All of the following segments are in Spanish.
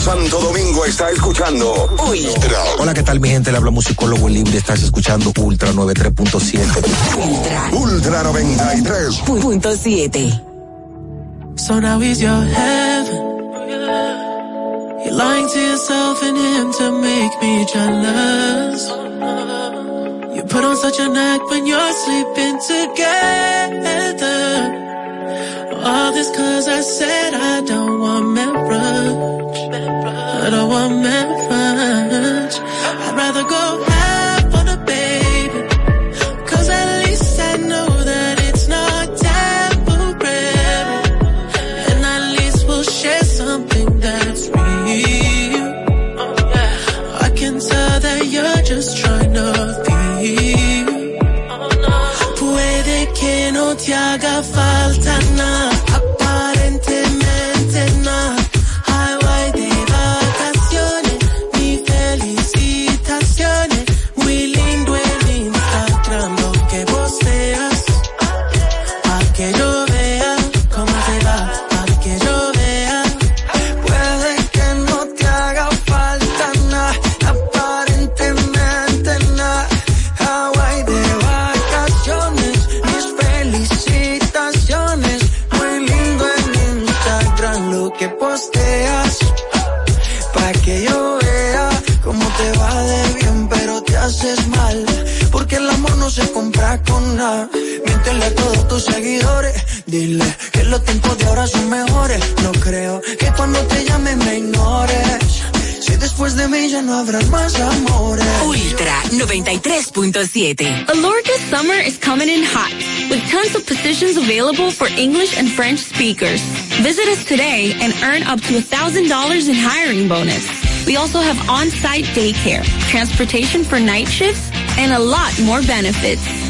Santo Domingo está escuchando Ultra. Hola, ¿qué tal mi gente? Le habla musicólogo libre. Estás escuchando Ultra 93.7. Ultra. Ultra 93.7. So now is your heaven. You're lying to yourself and him to make me jealous. You put on such an act when you're sleeping together. All this cause I said I don't want marriage. I don't want marriage. I'd rather go half on a baby. Cause at least I know that it's not temporary. And at least we'll share something that's real. I can tell that you're just trying to feel. Oh, Puede que no te haga falta se compra. Miéntele a todos tus seguidores. Dile que los tiempos de ahora son mejores. No creo que cuando te llame me ignores. Si después de mí ya no habrá más amores. Ultra 93.7. Alorca's summer is coming in hot, with tons of positions available for English and French speakers. Visit us today and earn up to $1,000 in hiring bonus. We also have on-site daycare, transportation for night shifts, and a lot more benefits.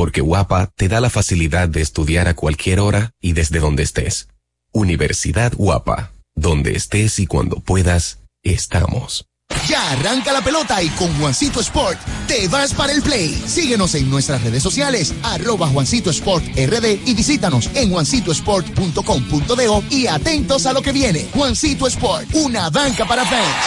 porque Guapa te da la facilidad de estudiar a cualquier hora y desde donde estés. Universidad Guapa, donde estés y cuando puedas, estamos. Ya arranca la pelota y con Juancito Sport te vas para el play. Síguenos en nuestras redes sociales, arroba Juancito Sport RD y visítanos en juancitosport.com.do y atentos a lo que viene. Juancito Sport, una banca para fans.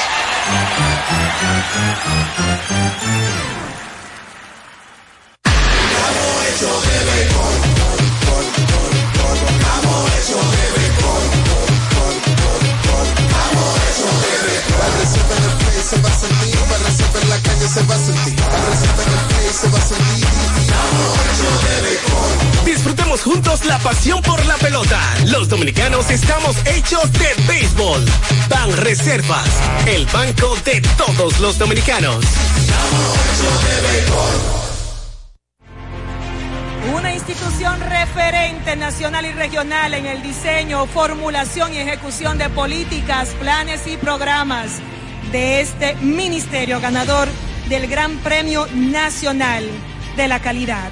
La pasión por la pelota. Los dominicanos estamos hechos de béisbol. Ban Reservas, el banco de todos los dominicanos. Una institución referente nacional y regional en el diseño, formulación y ejecución de políticas, planes y programas de este ministerio ganador del Gran Premio Nacional de la Calidad.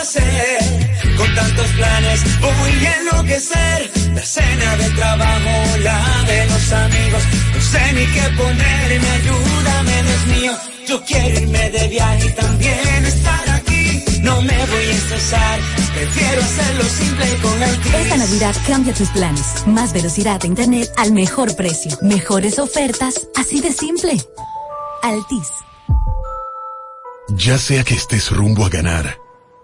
hacer. Con tantos planes voy a enloquecer. La cena de trabajo, la de los amigos. No sé ni qué ponerme, ayúdame, Dios mío. Yo quiero irme de viaje y también estar aquí. No me voy a estresar, prefiero hacerlo simple con el Esta Navidad cambia tus planes. Más velocidad de internet al mejor precio. Mejores ofertas, así de simple. Altis. Ya sea que estés rumbo a ganar,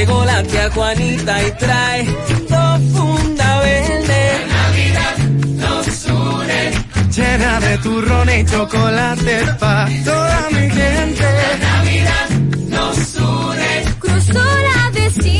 Llegó la tía Juanita y trae dos funda verde. La Navidad nos une. Llena de turrón y chocolate pa' toda mi gente. La Navidad nos une. Cruzó la vecina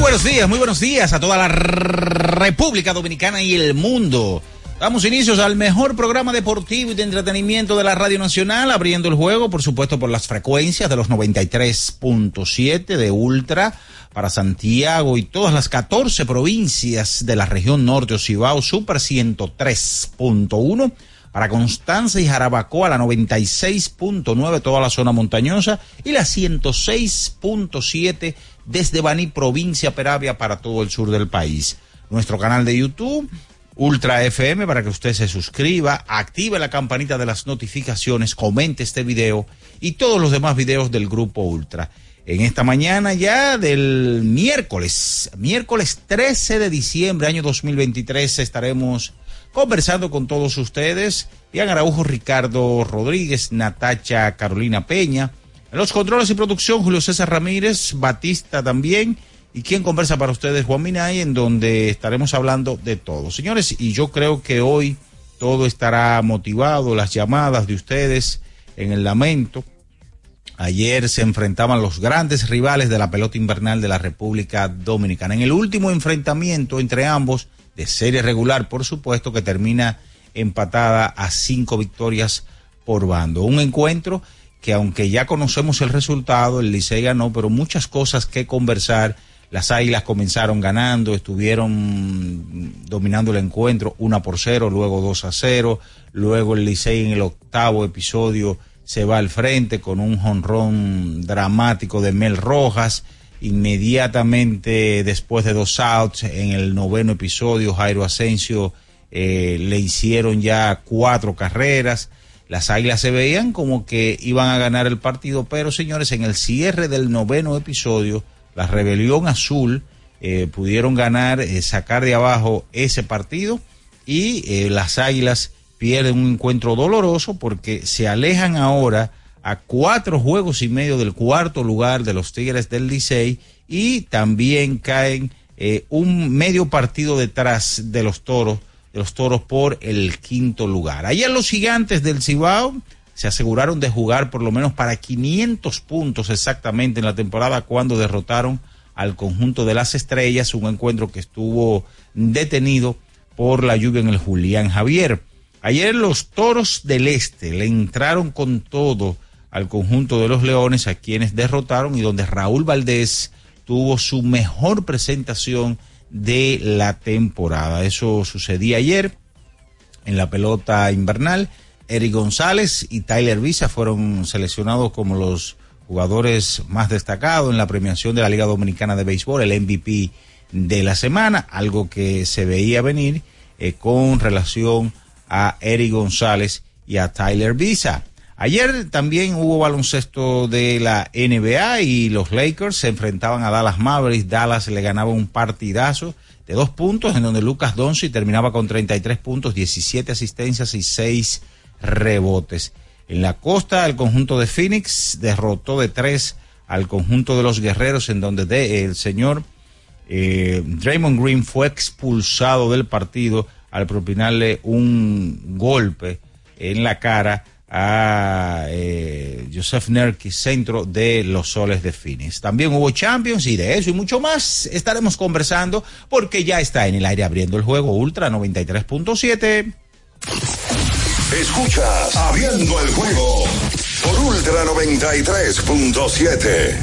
Buenos días, muy buenos días a toda la República Dominicana y el mundo. Damos inicios al mejor programa deportivo y de entretenimiento de la Radio Nacional, abriendo el juego, por supuesto, por las frecuencias de los 93.7 de Ultra para Santiago y todas las 14 provincias de la región norte Ocibao, Super 103.1 para Constanza y Jarabacoa, la 96.9, toda la zona montañosa, y la 106.7 desde Baní, provincia Peravia, para todo el sur del país. Nuestro canal de YouTube, Ultra FM, para que usted se suscriba, active la campanita de las notificaciones, comente este video y todos los demás videos del Grupo Ultra. En esta mañana ya del miércoles, miércoles 13 de diciembre, año 2023, estaremos conversando con todos ustedes. Ian Araujo, Ricardo Rodríguez, Natacha Carolina Peña. En los controles y producción, Julio César Ramírez, Batista también. Y quien conversa para ustedes, Juan Minay, en donde estaremos hablando de todo. Señores, y yo creo que hoy todo estará motivado, las llamadas de ustedes en el lamento. Ayer se enfrentaban los grandes rivales de la pelota invernal de la República Dominicana. En el último enfrentamiento entre ambos, de serie regular, por supuesto, que termina empatada a cinco victorias por bando. Un encuentro que aunque ya conocemos el resultado, el Licey ganó, pero muchas cosas que conversar. Las Águilas comenzaron ganando, estuvieron dominando el encuentro una por cero, luego 2 a 0, luego el Licey en el octavo episodio se va al frente con un jonrón dramático de Mel Rojas. Inmediatamente después de dos outs en el noveno episodio, Jairo Asensio eh, le hicieron ya cuatro carreras. Las águilas se veían como que iban a ganar el partido, pero señores, en el cierre del noveno episodio, la rebelión azul eh, pudieron ganar, eh, sacar de abajo ese partido y las águilas pierden un encuentro doloroso porque se alejan ahora a cuatro juegos y medio del cuarto lugar de los Tigres del Licey y también caen eh, un medio partido detrás de los toros, de los toros por el quinto lugar. Ayer los gigantes del Cibao se aseguraron de jugar por lo menos para 500 puntos exactamente en la temporada cuando derrotaron al conjunto de las estrellas, un encuentro que estuvo detenido por la lluvia en el Julián Javier. Ayer los toros del este le entraron con todo al conjunto de los leones, a quienes derrotaron y donde Raúl Valdés tuvo su mejor presentación de la temporada. Eso sucedía ayer en la pelota invernal. Eric González y Tyler Visa fueron seleccionados como los jugadores más destacados en la premiación de la Liga Dominicana de Béisbol, el MVP de la semana, algo que se veía venir eh, con relación a Eric González y a Tyler Visa. Ayer también hubo baloncesto de la NBA y los Lakers se enfrentaban a Dallas Mavericks. Dallas le ganaba un partidazo de dos puntos en donde Lucas Doncic terminaba con 33 puntos, 17 asistencias y 6 rebotes. En la costa, el conjunto de Phoenix derrotó de tres al conjunto de los guerreros en donde el señor eh, Draymond Green fue expulsado del partido al propinarle un golpe en la cara a eh, Joseph Nerkis, centro de los soles de Phoenix. También hubo Champions y de eso y mucho más estaremos conversando porque ya está en el aire abriendo el juego Ultra 93.7. Escuchas Abriendo el juego por Ultra 93.7.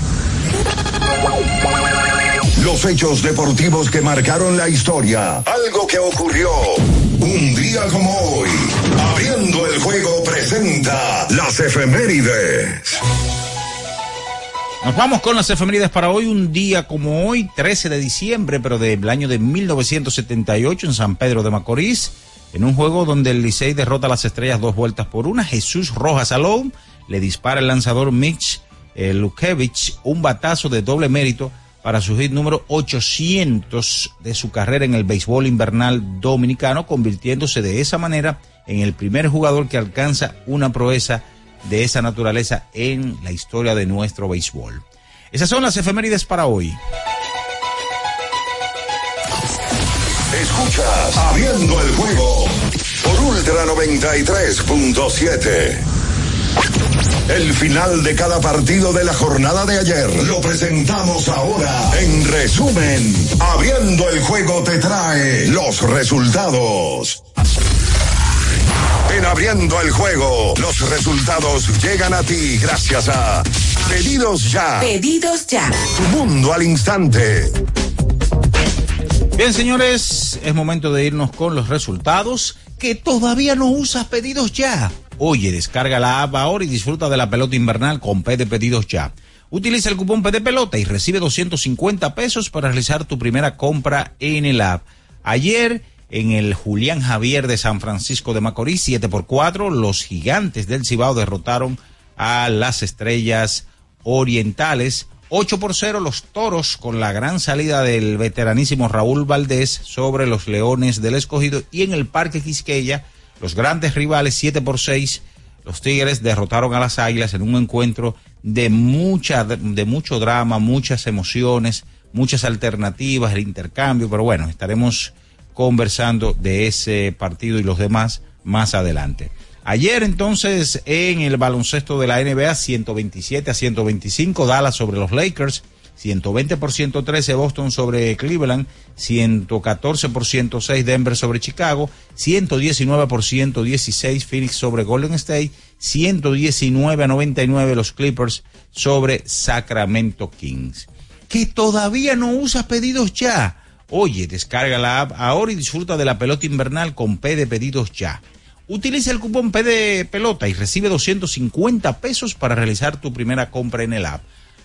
Los hechos deportivos que marcaron la historia. Algo que ocurrió un día como hoy. Abriendo el juego presenta las efemérides. Nos vamos con las efemérides para hoy, un día como hoy, 13 de diciembre, pero del año de 1978 en San Pedro de Macorís, en un juego donde el Licey derrota a las estrellas dos vueltas por una. Jesús Rojas Salón le dispara el lanzador Mitch eh, Lukevich un batazo de doble mérito para su hit número 800 de su carrera en el béisbol invernal dominicano, convirtiéndose de esa manera el primer jugador que alcanza una proeza de esa naturaleza en la historia de nuestro béisbol. Esas son las efemérides para hoy. Escuchas Abriendo el juego por Ultra 93.7. El final de cada partido de la jornada de ayer lo presentamos ahora. En resumen, abriendo el juego te trae los resultados. En abriendo el juego, los resultados llegan a ti gracias a Pedidos Ya. Pedidos Ya. Tu mundo al instante. Bien, señores, es momento de irnos con los resultados que todavía no usas pedidos ya. Oye, descarga la app ahora y disfruta de la pelota invernal con P de pedidos ya. Utiliza el cupón P de pelota y recibe 250 pesos para realizar tu primera compra en el app. Ayer, en el Julián Javier de San Francisco de Macorís, 7 por 4, los gigantes del Cibao derrotaron a las estrellas orientales. 8 por 0 los toros con la gran salida del veteranísimo Raúl Valdés sobre los leones del escogido. Y en el Parque Quisqueya los grandes rivales 7 por 6 los Tigres derrotaron a las Águilas en un encuentro de mucha de mucho drama, muchas emociones, muchas alternativas, el intercambio, pero bueno, estaremos conversando de ese partido y los demás más adelante. Ayer entonces en el baloncesto de la NBA 127 a 125 Dallas sobre los Lakers, 120 por 113 Boston sobre Cleveland, 114 por 106 Denver sobre Chicago, 119 por 116 Phoenix sobre Golden State 119 a 99 los Clippers sobre Sacramento Kings. Que todavía no usas pedidos ya. Oye, descarga la app ahora y disfruta de la pelota invernal con P de pedidos ya. Utiliza el cupón P de pelota y recibe 250 pesos para realizar tu primera compra en el app.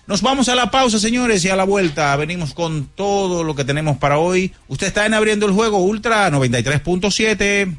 Nos vamos a la pausa, señores, y a la vuelta venimos con todo lo que tenemos para hoy. Usted está en abriendo el juego Ultra 93.7.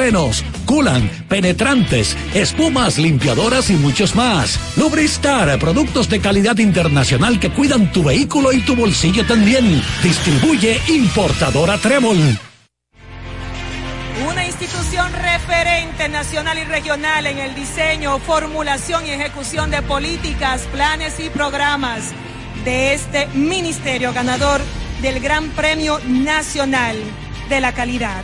culan, penetrantes, espumas, limpiadoras y muchos más. Lubristar, productos de calidad internacional que cuidan tu vehículo y tu bolsillo también. Distribuye importadora Trébol. Una institución referente nacional y regional en el diseño, formulación y ejecución de políticas, planes y programas de este ministerio ganador del Gran Premio Nacional de la Calidad.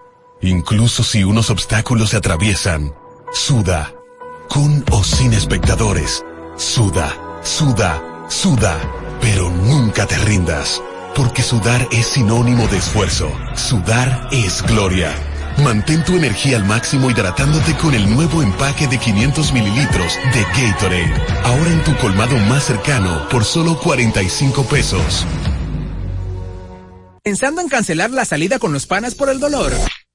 incluso si unos obstáculos se atraviesan, suda, con o sin espectadores, suda, suda, suda, pero nunca te rindas, porque sudar es sinónimo de esfuerzo, sudar es gloria. Mantén tu energía al máximo hidratándote con el nuevo empaque de 500 mililitros de Gatorade, ahora en tu colmado más cercano por solo 45 pesos. ¿Pensando en cancelar la salida con los panas por el dolor?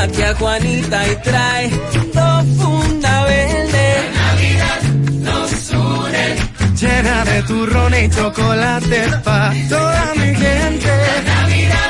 La tía Juanita y trae dos funda verde. La Navidad nos une. Llena de turrón y chocolate pa' toda mi gente. La Navidad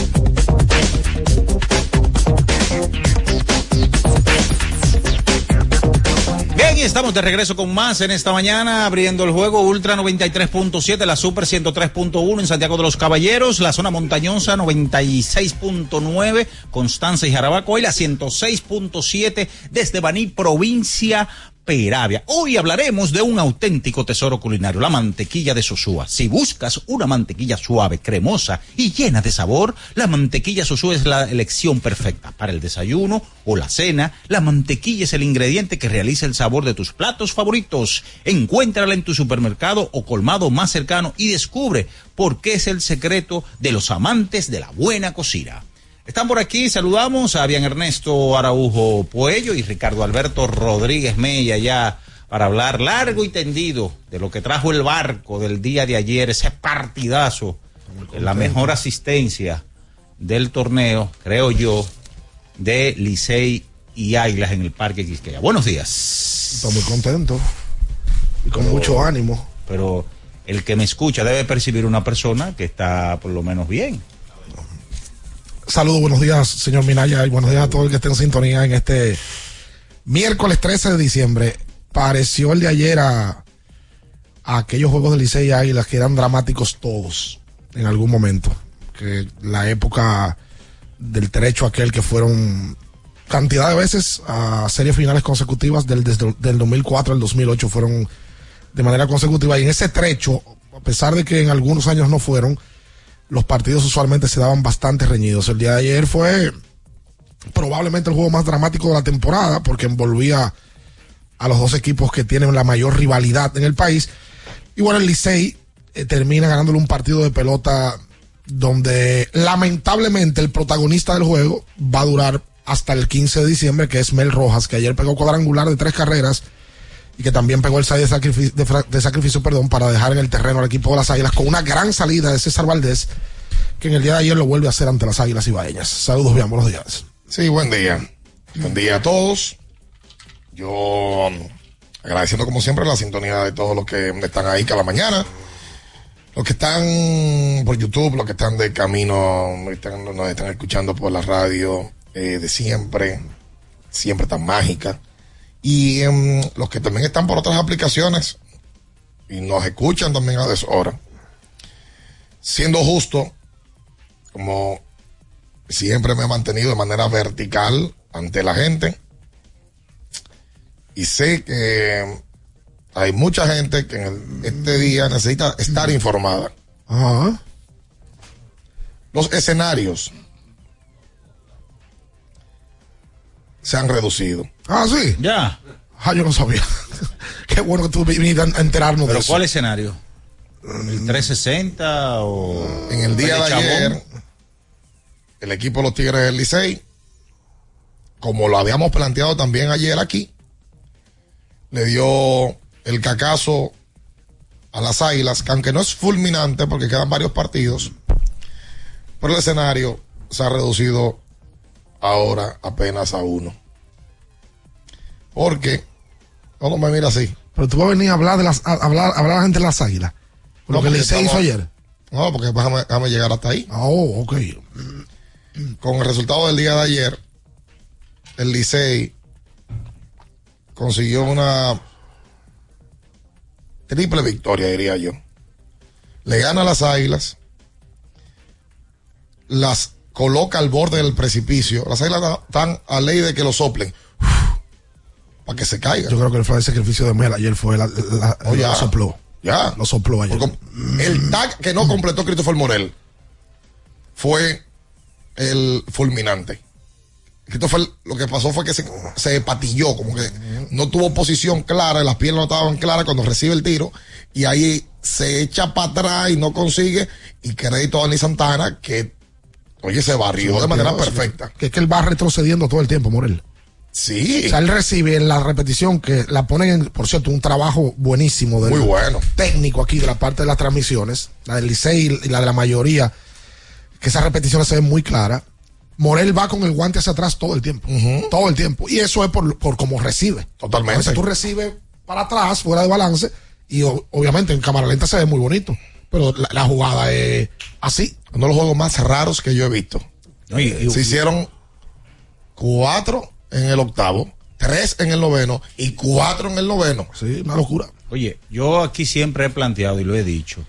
Bien, estamos de regreso con más en esta mañana, abriendo el juego Ultra 93.7, la Super 103.1 en Santiago de los Caballeros, la zona montañosa 96.9, Constanza y Jarabacoa y la 106.7 desde Baní, provincia Peravia. Hoy hablaremos de un auténtico tesoro culinario, la mantequilla de Sosúa. Si buscas una mantequilla suave, cremosa y llena de sabor, la mantequilla Sosúa es la elección perfecta para el desayuno o la cena. La mantequilla es el ingrediente que realiza el sabor de tus platos favoritos. Encuéntrala en tu supermercado o colmado más cercano y descubre por qué es el secreto de los amantes de la buena cocina. Están por aquí, saludamos a Bian Ernesto Araujo Puello y Ricardo Alberto Rodríguez Mella ya para hablar largo y tendido de lo que trajo el barco del día de ayer, ese partidazo, la mejor asistencia del torneo, creo yo, de Licey y Águilas en el Parque Quisqueya. Buenos días. Estoy muy contento y con mucho ánimo. Pero el que me escucha debe percibir una persona que está por lo menos bien. Saludos, buenos días, señor Minaya, y buenos días a todo el que esté en sintonía en este miércoles 13 de diciembre. Pareció el de ayer a, aquellos juegos de Licey y Águilas que eran dramáticos todos en algún momento. Que la época del trecho aquel que fueron cantidad de veces a series finales consecutivas del, desde, del 2004 al 2008 fueron de manera consecutiva y en ese trecho, a pesar de que en algunos años no fueron, los partidos usualmente se daban bastante reñidos. El día de ayer fue probablemente el juego más dramático de la temporada porque envolvía a los dos equipos que tienen la mayor rivalidad en el país. Y bueno, el Licey eh, termina ganándole un partido de pelota donde lamentablemente el protagonista del juego va a durar hasta el 15 de diciembre, que es Mel Rojas, que ayer pegó cuadrangular de tres carreras y que también pegó el side de sacrificio, perdón, para dejar en el terreno al equipo de las Águilas con una gran salida de César Valdés, que en el día de ayer lo vuelve a hacer ante las Águilas Ibaeñas. Saludos, bien, buenos días. Sí, buen día. Buen día a todos. Yo agradeciendo como siempre la sintonía de todos los que están ahí cada mañana. Los que están por YouTube, los que están de camino, están, nos están escuchando por la radio eh, de siempre, siempre tan mágica. Y um, los que también están por otras aplicaciones y nos escuchan también a deshora. Siendo justo, como siempre me he mantenido de manera vertical ante la gente. Y sé que hay mucha gente que en el, este día necesita estar informada. Ajá. Los escenarios se han reducido. Ah, sí. Ya. Ah, yo no sabía. Qué bueno que tú viniste a enterarnos ¿Pero de eso. cuál escenario? ¿El 360 o...? En el día de Chabón? ayer, el equipo de los Tigres del Licey, como lo habíamos planteado también ayer aquí, le dio el cacazo a las Águilas, que aunque no es fulminante porque quedan varios partidos, pero el escenario se ha reducido ahora apenas a uno. Porque, no me mira así. Pero tú vas a venir a hablar de las, a, hablar, a hablar a la gente de las águilas. Lo que el Licey hizo ayer. No, porque déjame, déjame llegar hasta ahí. Oh, ok. Con el resultado del día de ayer, el Licey consiguió una triple victoria, diría yo. Le gana a las águilas, las coloca al borde del precipicio. Las águilas están a ley de que lo soplen. Para que se caigan. Yo creo que el fue el sacrificio de Mel ayer fue la, la- Oh, ya. lo sopló. Ya. Lo sopló ayer. Porque el tag que no completó Christopher Morel fue el fulminante. Christopher lo que pasó fue que se, se patilló, como que no tuvo posición clara, las piernas no estaban claras cuando recibe el tiro, y ahí se echa para atrás y no consigue, y crédito a Dani Santana que, oye, se barrió de manera perfecta. Que es que él va retrocediendo todo el tiempo, Morel. Sí. O sea, él recibe en la repetición que la ponen, en, por cierto, un trabajo buenísimo del Muy bueno. técnico aquí de la parte de las transmisiones, la del Licey y la de la mayoría, que esas repeticiones se ven muy claras. Morel va con el guante hacia atrás todo el tiempo. Todo el tiempo. Y eso es por, por cómo recibe. Totalmente. A veces tú recibes para atrás, fuera de balance, y o- obviamente en cámara lenta se ve muy bonito. Pero la, la jugada es así. Uno de los juegos más raros que yo he visto. se hicieron cuatro en el octavo, tres en el noveno y cuatro en el noveno. Sí, una locura. Oye, yo aquí siempre he planteado y lo he dicho.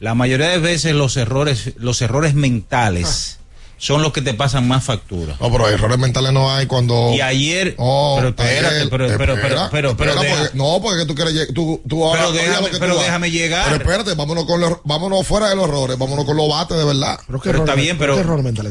La mayoría de veces los errores, los errores mentales son los que te pasan más factura. No, pero errores mentales no hay cuando. Y ayer, Oh, pero espérate, ayer, pero, pero, pero, espera, pero, pero, espera, deja- porque- no, porque tú quieres tú, tú Pero déjame- lo que tú pero vas. déjame llegar. Pero espérate, vámonos con los, vámonos fuera de los errores, vámonos con los bates de verdad. pero está bien, pero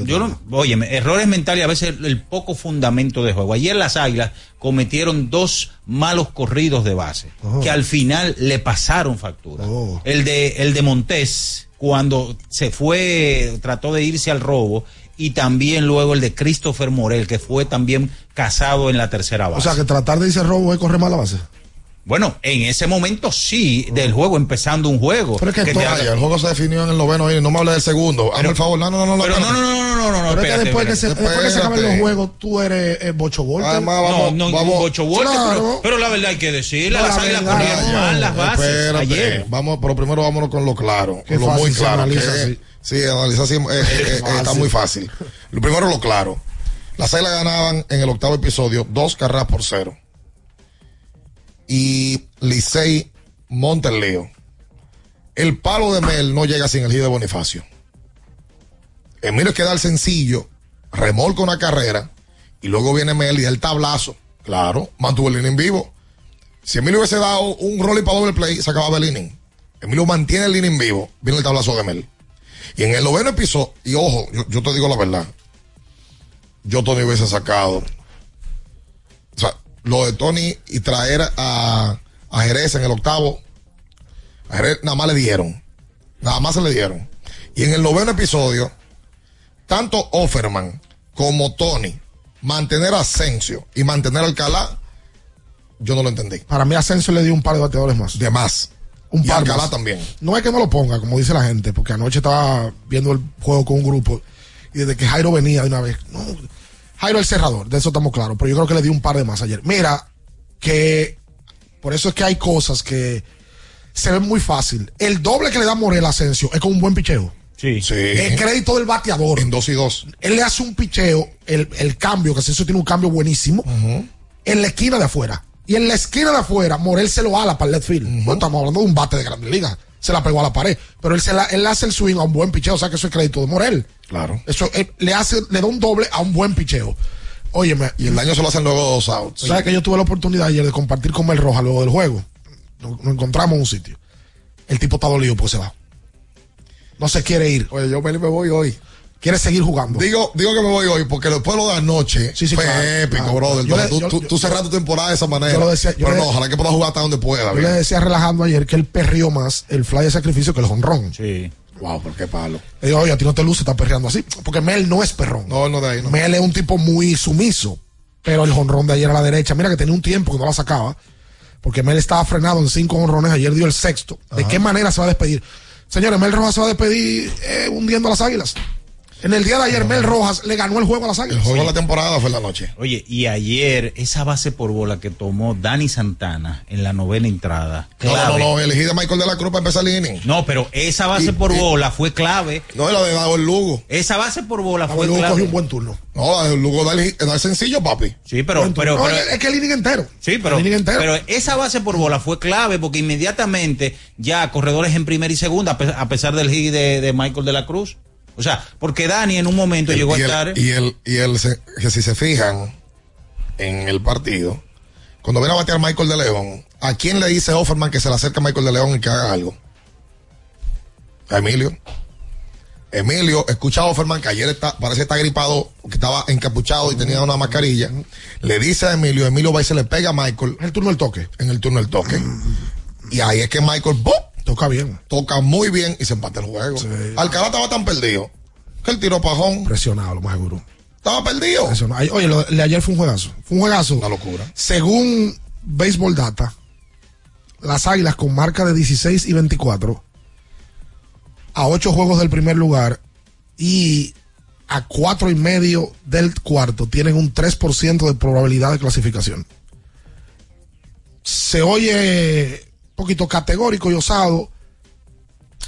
yo no, óyeme, errores mentales y a veces el, el poco fundamento de juego. Ayer las Águilas cometieron dos malos corridos de base que al final le pasaron factura. El de el de Montés cuando se fue trató de irse al robo y también luego el de Christopher Morel que fue también casado en la tercera base. O sea, que tratar de irse robo es correr mal la base. Bueno, en ese momento sí del juego empezando un juego. Pero es que, que todo- haga- el juego se definió en el noveno y no me hable del segundo. Hazme el favor, no, no, no, no. pero espérate. no, no, no, no, no, no, Pero es que espérate, después que, se, espérate. después que se acaben los Espérate. juegos, tú eres eh, Bocho Volter. Además, vamos, no, no, vamos. Bocho Volter, Claro. pero, pero la verdad hay que decirle, No, las la águilas no. mal las bases Espérate, ayer. Vamos, pero primero vámonos con lo claro, Qué con lo muy claro. analiza así. sí, analizar así, eh, eh, eh, está muy fácil. Lo primero lo claro. Las águilas ganaban en el octavo episodio dos carreras por cero. Y Licey monta el palo de Mel no llega sin el hit de Bonifacio. Emilio queda el sencillo, remolca una carrera y luego viene Mel y da el tablazo. Claro, mantuvo el inning vivo. Si Emilio hubiese dado un rolling para doble play, se acababa el inning. Emilio mantiene el inning vivo, viene el tablazo de Mel. Y en el noveno episodio, y ojo, yo, yo te digo la verdad, yo Tony hubiese sacado. Lo de Tony y traer a, a Jerez en el octavo, a Jerez nada más le dieron. Nada más se le dieron. Y en el noveno episodio, tanto Offerman como Tony, mantener a Asensio y mantener a Alcalá, yo no lo entendí. Para mí, Asensio le dio un par de bateadores más. De más. Un Y par Alcalá más. también. No es que no lo ponga, como dice la gente, porque anoche estaba viendo el juego con un grupo y desde que Jairo venía de una vez. No, Jairo el cerrador, de eso estamos claros, pero yo creo que le dio un par de más ayer. Mira, que por eso es que hay cosas que se ven muy fácil. El doble que le da Morel a Asensio es con un buen picheo. Sí. Sí. El crédito del bateador. En dos y dos. Él le hace un picheo, el, el cambio, que Asensio tiene un cambio buenísimo, en la esquina de afuera. Y en la esquina de afuera, Morel se lo ala para el left field. No estamos hablando de un bate de grandes ligas. Se la pegó a la pared. Pero él, se la, él hace el swing a un buen picheo. O sea que eso es crédito de Morel. Claro. Eso él le hace, le da un doble a un buen picheo. Óyeme. Y el daño se lo hacen luego dos outs. ¿Sabes que yo tuve la oportunidad ayer de compartir con Mel Roja luego del juego? Nos, nos encontramos en un sitio. El tipo está dolido porque se va. No se quiere ir. Oye, yo me voy hoy. Quiere seguir jugando. Digo, digo que me voy hoy porque después lo de anoche Sí, sí, fue claro, épico, claro. brother. Yo le- tú, yo- tú- tú tu temporada de esa manera. Yo lo decía- yo pero le- no, ojalá que pueda jugar hasta donde pueda. Yo le decía relajando ayer que él perrió más el fly de sacrificio que el jonrón. Sí. Wow, por qué palo. Le digo, oye, a ti no te luce estar perreando así. Porque Mel no es perrón. No, no de ahí, no. Mel es un tipo muy sumiso. Pero el jonrón de ayer a la derecha, mira que tenía un tiempo que no la sacaba. Porque Mel estaba frenado en cinco jonrones. Ayer dio el sexto. ¿De qué manera se va a despedir? Señores, Mel Rojas se va a despedir eh, hundiendo a las águilas. En el día de ayer, Mel Rojas le ganó el juego a las El águilas. juego de la temporada fue en la noche. Oye, y ayer esa base por bola que tomó Dani Santana en la novena entrada. No, no, clave. no, elegí de Michael de la Cruz para empezar el inning. No, pero esa base por bola fue clave. No, la de Dado el Lugo. Esa base por bola Dado fue el Lugo clave. cogió un buen turno. No, la de Lugo da el, da el sencillo, papi. Sí, pero, pero, es que el inning entero. Sí, pero, El inning entero. pero esa base por bola fue clave porque inmediatamente ya corredores en primera y segunda, a pe- a pesar del hit de, de Michael de la Cruz. O sea, porque Dani en un momento llegó a y el, estar. y el, y se- que si se fijan en el partido, cuando viene a batear Michael de León, ¿a quién le dice Offerman que se le acerque a Michael de León y que haga algo? A Emilio. Emilio, escucha a Offerman que ayer está, parece que está gripado, que estaba encapuchado y tenía una mascarilla. Le dice a Emilio, Emilio va y se le pega a Michael. En el turno del toque. En el turno del toque. Y ahí es que Michael ¡pum! Toca bien. toca muy bien y se empata el juego. Alcalá estaba tan perdido que él tiró pajón. Presionado, lo más seguro. Estaba perdido. Presionado. Oye, lo de ayer fue un juegazo. Fue un juegazo. Una locura. Según Baseball Data, las águilas con marca de 16 y 24 a 8 juegos del primer lugar y a cuatro y medio del cuarto tienen un 3% de probabilidad de clasificación. Se oye poquito categórico y osado.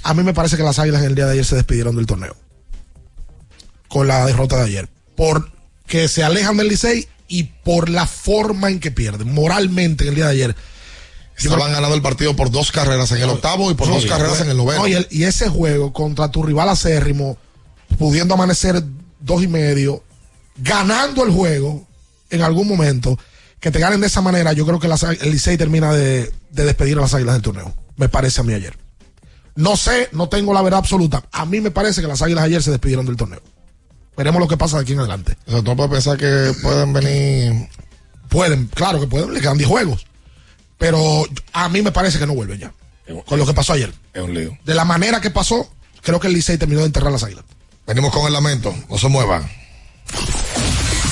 A mí me parece que las águilas en el día de ayer se despidieron del torneo. Con la derrota de ayer. Porque se alejan del Licey y por la forma en que pierden. Moralmente en el día de ayer. Estaban ganando el partido por dos carreras en el octavo y por dos carreras en el noveno. no, y, el- y ese juego contra tu rival acérrimo, pudiendo amanecer dos y medio, ganando el juego en algún momento, que te ganen de esa manera, yo creo que las el Licey termina de, de despedir a las águilas del torneo. Me parece a mí ayer. No sé, no tengo la verdad absoluta. A mí me parece que las águilas ayer se despidieron del torneo. Veremos lo que pasa de aquí en adelante. O sea, tú puedes pensar que pueden venir. Pueden, claro que pueden, le quedan 10 juegos. Pero a mí me parece que no vuelven ya. Con lo que pasó ayer. Es un lío. De la manera que pasó, creo que el Licey terminó de enterrar las águilas. Venimos con el lamento. No se muevan.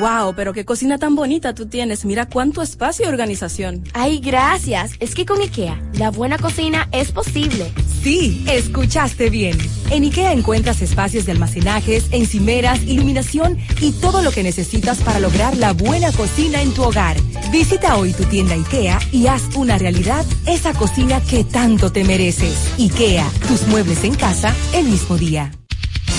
Wow, pero qué cocina tan bonita tú tienes. Mira cuánto espacio y organización. Ay, gracias. Es que con IKEA, la buena cocina es posible. Sí, escuchaste bien. En IKEA encuentras espacios de almacenajes, encimeras, iluminación y todo lo que necesitas para lograr la buena cocina en tu hogar. Visita hoy tu tienda IKEA y haz una realidad esa cocina que tanto te mereces. IKEA, tus muebles en casa el mismo día.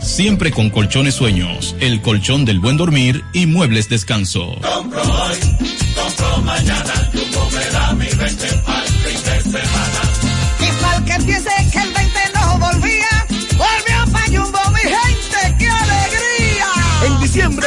siempre con colchones sueños, el colchón del buen dormir y muebles descanso. Compro hoy, compro mañana, Jumbo me da mi 20 al fin de semana. Y mal que empiece que el 20 no volvía, volvió pa' Jumbo, mi gente, qué alegría. En diciembre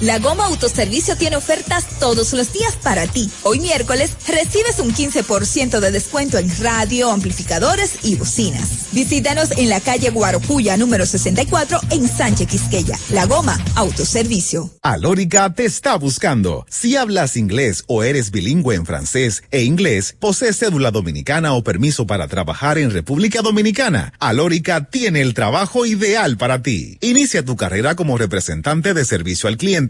La Goma Autoservicio tiene ofertas todos los días para ti. Hoy miércoles recibes un 15% de descuento en radio, amplificadores y bocinas. Visítanos en la calle Guarocuya número 64 en Sánchez Quisqueya. La Goma Autoservicio. Alórica te está buscando. Si hablas inglés o eres bilingüe en francés e inglés, posees cédula dominicana o permiso para trabajar en República Dominicana, Alórica tiene el trabajo ideal para ti. Inicia tu carrera como representante de servicio al cliente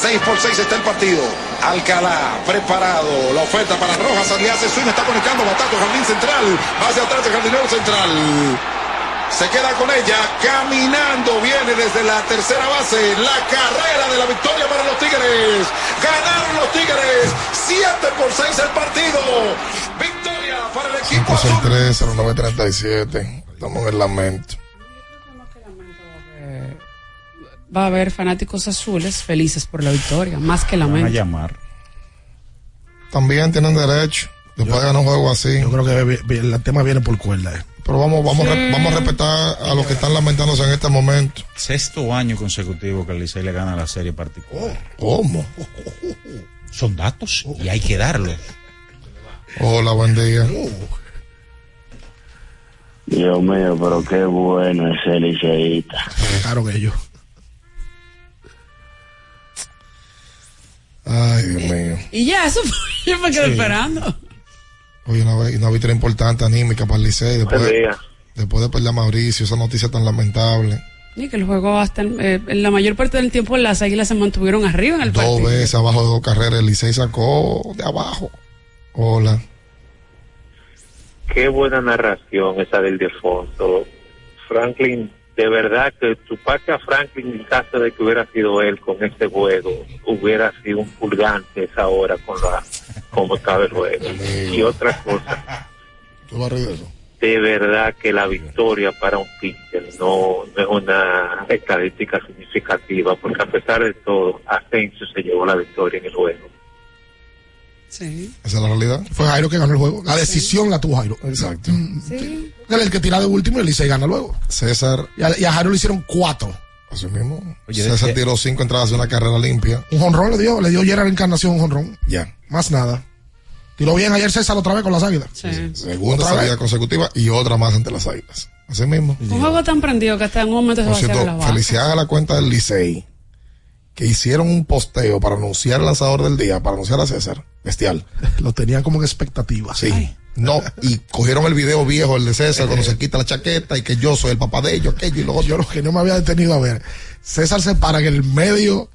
6 por 6 está el partido. Alcalá, preparado. La oferta para Rojas. Aliás, swing está conectando. Batato, jardín central. Hacia atrás el jardinero central. Se queda con ella. Caminando. Viene desde la tercera base. La carrera de la victoria para los Tigres. Ganaron los Tigres. 7 por 6 el partido. Victoria para el equipo 5 3 0937. Estamos en el lamento. Va a haber fanáticos azules felices por la victoria, más que la Van a llamar. También tienen derecho. Después de ganar un juego así. Yo creo que el tema viene por cuerda. eh. Pero vamos, vamos, re- vamos a respetar a los que están lamentándose en este momento. Sexto año consecutivo que el Licey le gana la serie particular. ¿Cómo? Son datos y hay que darlos. Hola, buen día. Dios mío, pero qué bueno es el liceísta. Claro que yo. Ay, Dios mío. Y ya, eso fue, yo me quedé Sí. esperando. Hoy una, una victoria importante anímica para el Licey. Después, de- después de perder a Mauricio, esa noticia tan lamentable. Y que el juego hasta eh, en la mayor parte del tiempo las águilas se mantuvieron arriba en el Dos partido. veces abajo de dos carreras, el Licey sacó de abajo. Hola. Qué buena narración esa del de fondo. Franklin, de verdad que tu parte a Franklin, en caso de que hubiera sido él con este juego, hubiera sido un pulgante esa hora con la como estaba el juego. Y otra cosa, de verdad que la victoria para un pitcher no, no es una estadística significativa, porque a pesar de todo, Asensio se llevó la victoria en el juego. Sí. Esa es la realidad. Fue Jairo que ganó el juego. La decisión la tuvo Jairo. Exacto. Sí. Él es el que tira de último y el Licey gana luego. César. Y a, y a Jairo le hicieron cuatro. Así mismo. Oye, César tiró cinco entradas de una carrera limpia. Un jonrón le dio, le dio Gerard Encarnación un jonrón. Ya. Más nada. Tiró bien ayer César otra vez con las águilas. Segunda Otra salida vez. consecutiva y otra más ante las águilas. Así mismo. Un juego tan prendido que hasta en un momento se Por vaciaron cierto, las bases. felicidades a la cuenta del Licey que hicieron un posteo para anunciar el lanzador del día, para anunciar a César. Bestial. Lo tenían como en expectativa. Sí. No, y cogieron el video viejo, el de César, cuando se quita la chaqueta y que yo soy el papá de ellos, aquello y lo otro. Yo lo que no me había detenido a ver. César se para en el medio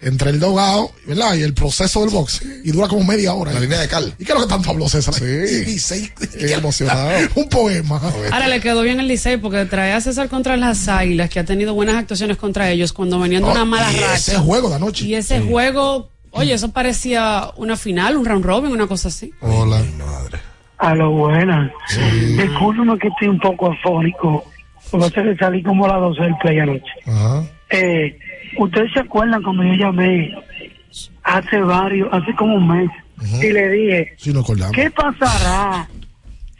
entre el dogado ¿verdad? y el proceso del box y dura como media hora. La línea de cal. ¿Y qué es lo que tanto habló César? Sí. Y seis- Qué emocionado. Un poema. Ahora le quedó bien el Licey porque trae a César contra las Águilas, que ha tenido buenas actuaciones contra ellos cuando venían de No, una mala y racha. ese juego de anoche. Y ese juego, oye, eso parecía una final, un round robin, una cosa así. Hola. A lo buena. Discúlpeme que estoy un poco afónico. Porque salí como a las 12 del play anoche. Ajá. Eh, Ustedes se acuerdan cuando yo llamé hace varios, hace como un mes, y le dije, Sí. ¿qué pasará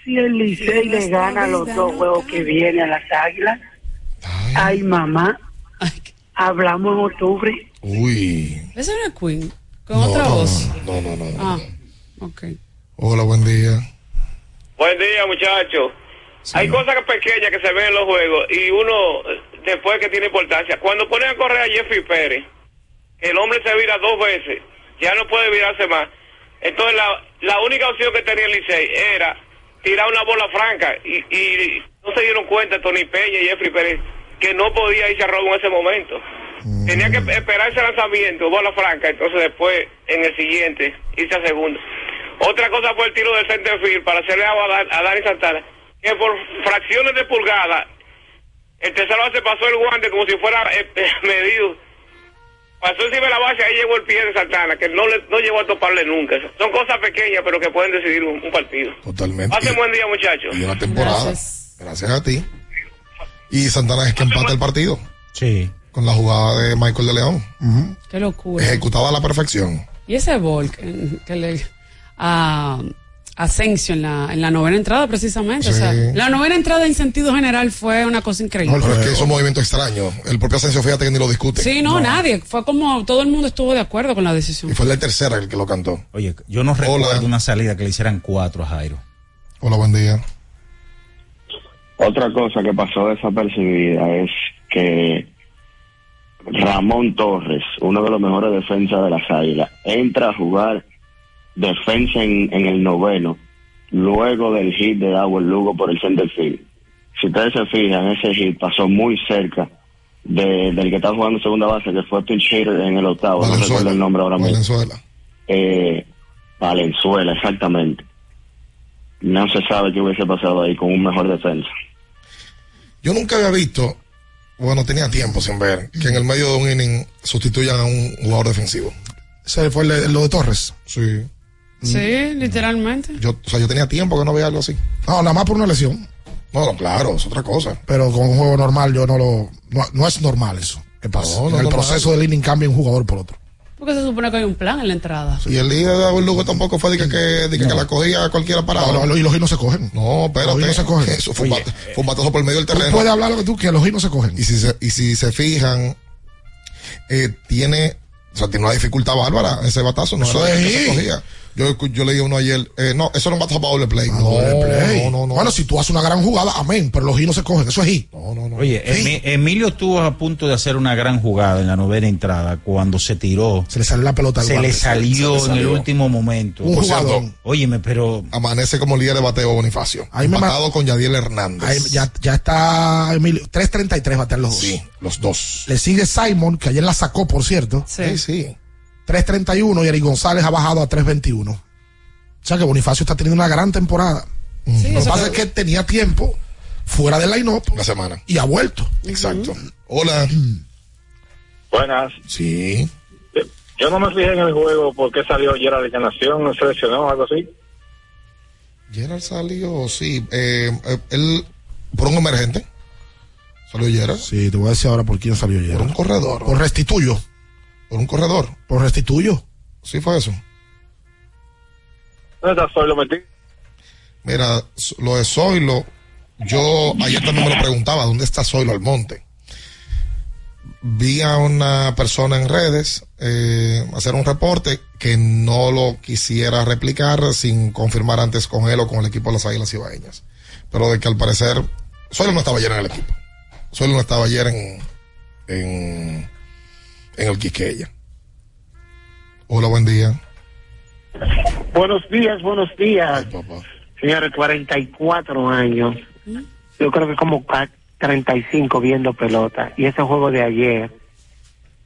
si el Licey le gana los dos juegos que vienen a las Águilas? Ay, mamá. Hablamos en octubre. Uy. Ese era Queen, con No, otra no, voz. No, no, no. no. Ah, ok. Hola, buen día. Buen día, muchachos. Hay cosas que pequeñas que se ven en los juegos y uno, después que tiene importancia, cuando ponen a correr a Jeffrey Pérez, el hombre se vira dos veces, ya no puede virarse más. Entonces, la, la única opción que tenía el Licey era tirar una bola franca y, y no se dieron cuenta Tony Peña y Jeffrey Pérez que no podía irse a robo en ese momento. Tenía que esperar ese lanzamiento, bola franca, entonces después, en el siguiente, irse a segundo. Otra cosa fue el tiro del center field para hacerle agua a, Dan- a Dani Santana, que por fracciones de pulgada, el tercero base pasó el guante como si fuera eh, eh, medido. Pasó encima de la base, ahí llegó el pie de Santana, que no, le, no llegó a toparle nunca. Son cosas pequeñas, pero que pueden decidir un, un partido. Totalmente. Pasen buen día, muchachos. Y una temporada. Gracias. a ti. Y Santana es que empata el partido. Sí. Con la jugada de Michael de León. Qué locura. Ejecutada a la perfección. Y ese bol que, que le a Asensio en la, en la novena entrada precisamente. O sea, Sí. la novena entrada en sentido general fue una cosa increíble. No, pero es que es un movimiento extraño. El propio Asensio, fíjate que ni lo discute. Sí, no, nadie. Fue como todo el mundo estuvo de acuerdo con la decisión. Y fue de tercera el que lo cantó. Oye, yo no recuerdo una salida que le hicieran cuatro a Jairo. Hola, buen día. Otra cosa que pasó desapercibida es que Ramón Torres, uno de los mejores defensas de las Águilas, entra a jugar defensa en, en el noveno, luego del hit de Dawel Lugo por el center field. Si ustedes se fijan, ese hit pasó muy cerca de- del que está jugando segunda base, que fue pinch hitter en el octavo, no recuerdo el nombre ahora mismo. Valenzuela. Eh, Valenzuela, exactamente. No se sabe qué hubiese pasado ahí con un mejor defensa. Yo nunca había visto, bueno, tenía tiempo sin ver, que en el medio de un inning sustituyan a un jugador defensivo. Ese fue el de- lo de Torres. Sí. Sí, literalmente. Yo, o sea, yo tenía tiempo que no veía algo así. No, nada más por una lesión. No, no, claro, es otra cosa. Pero con un juego normal yo no lo... No, no es normal eso. ¿Qué pasa? No, no en el proceso del inning cambia un jugador por otro. Porque se supone que hay un plan en la entrada. Y el día de Lugo tampoco fue de que, que, de que, que la cogía cualquiera. No, no, y los hits no se cogen. No, espérate. Los no se cogen. Eso fue, un bate- fue un batazo por el medio del terreno. puedes hablar lo que tú quieras, los hits no se cogen. Y si se, y si se fijan, eh, tiene, o sea, tiene una dificultad bárbara ese batazo, no Eso de es que se cogía. Yo, yo leí uno ayer, eh, no, eso un batazo para doble play. no, Doble play. no, no, no. Bueno, si tú haces una gran jugada, amén, pero los hits no se cogen, eso es hit. No, no, no. Oye, Emi- Emilio estuvo a punto de hacer una gran jugada en la novena entrada cuando se tiró. Se le salió la pelota al Se le salió Se le en el salió. último momento. Un jugador. Óyeme, pero amanece como líder de bateo Bonifacio. Ahí me empatado con Yadiel Hernández. Ahí ya, ya está Emilio. 3.33 batean los dos. Sí, los dos. Le sigue Simon, que ayer la sacó, por cierto. Sí, sí. 3.31 y Eric González ha bajado a 3.21. O sea que Bonifacio está teniendo una gran temporada. Sí, Lo que pasa es que- tenía tiempo fuera del line-up Una semana. y ha vuelto. Exacto. Hola. Buenas. Sí. Yo no me fijé en el juego porque salió ayer a la Nación, seleccionó o algo así. Gerald salió, sí. Eh, eh, él, por un emergente. Salió Gerald. Sí, te voy a decir ahora por quién salió Por ayer. un corredor. Por Restituyo. Por un corredor. Por Restituyo. Sí, fue eso. ¿Dónde está Soy? Lo metí. Mira, lo de Zoilo, yo ayer también me lo preguntaba, ¿dónde está Zoilo Almonte? Vi a una persona en redes eh, hacer un reporte que no lo quisiera replicar sin confirmar antes con él o con el equipo de las Águilas Ibaeñas. Pero de que al parecer Zoilo no estaba ayer en el equipo. Zoilo no estaba ayer en, en, en el Quiqueya. Hola, buen día. Buenos días, buenos días. Señores, 44 años. Yo creo que como ca- 35 viendo pelota. Y ese juego de ayer,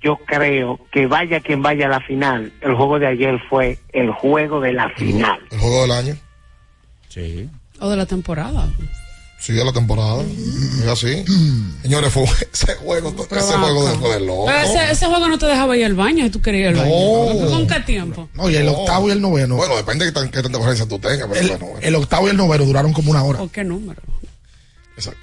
yo creo que vaya quien vaya a la final, el juego de ayer fue el juego de la final. El juego del año. Sí. O de la temporada. Sí, de la temporada. Es así. Señores, fue ese juego, ese juego de, fue loco. Pero ese, ese juego no te dejaba ir al baño si tú querías ir al baño. ¿Con qué tiempo? No, y el octavo y el noveno. Bueno, depende de qué tan- qué tanta diferencia tú tengas, pero el, bueno, bueno. el octavo y el noveno duraron como una hora. ¿O qué número?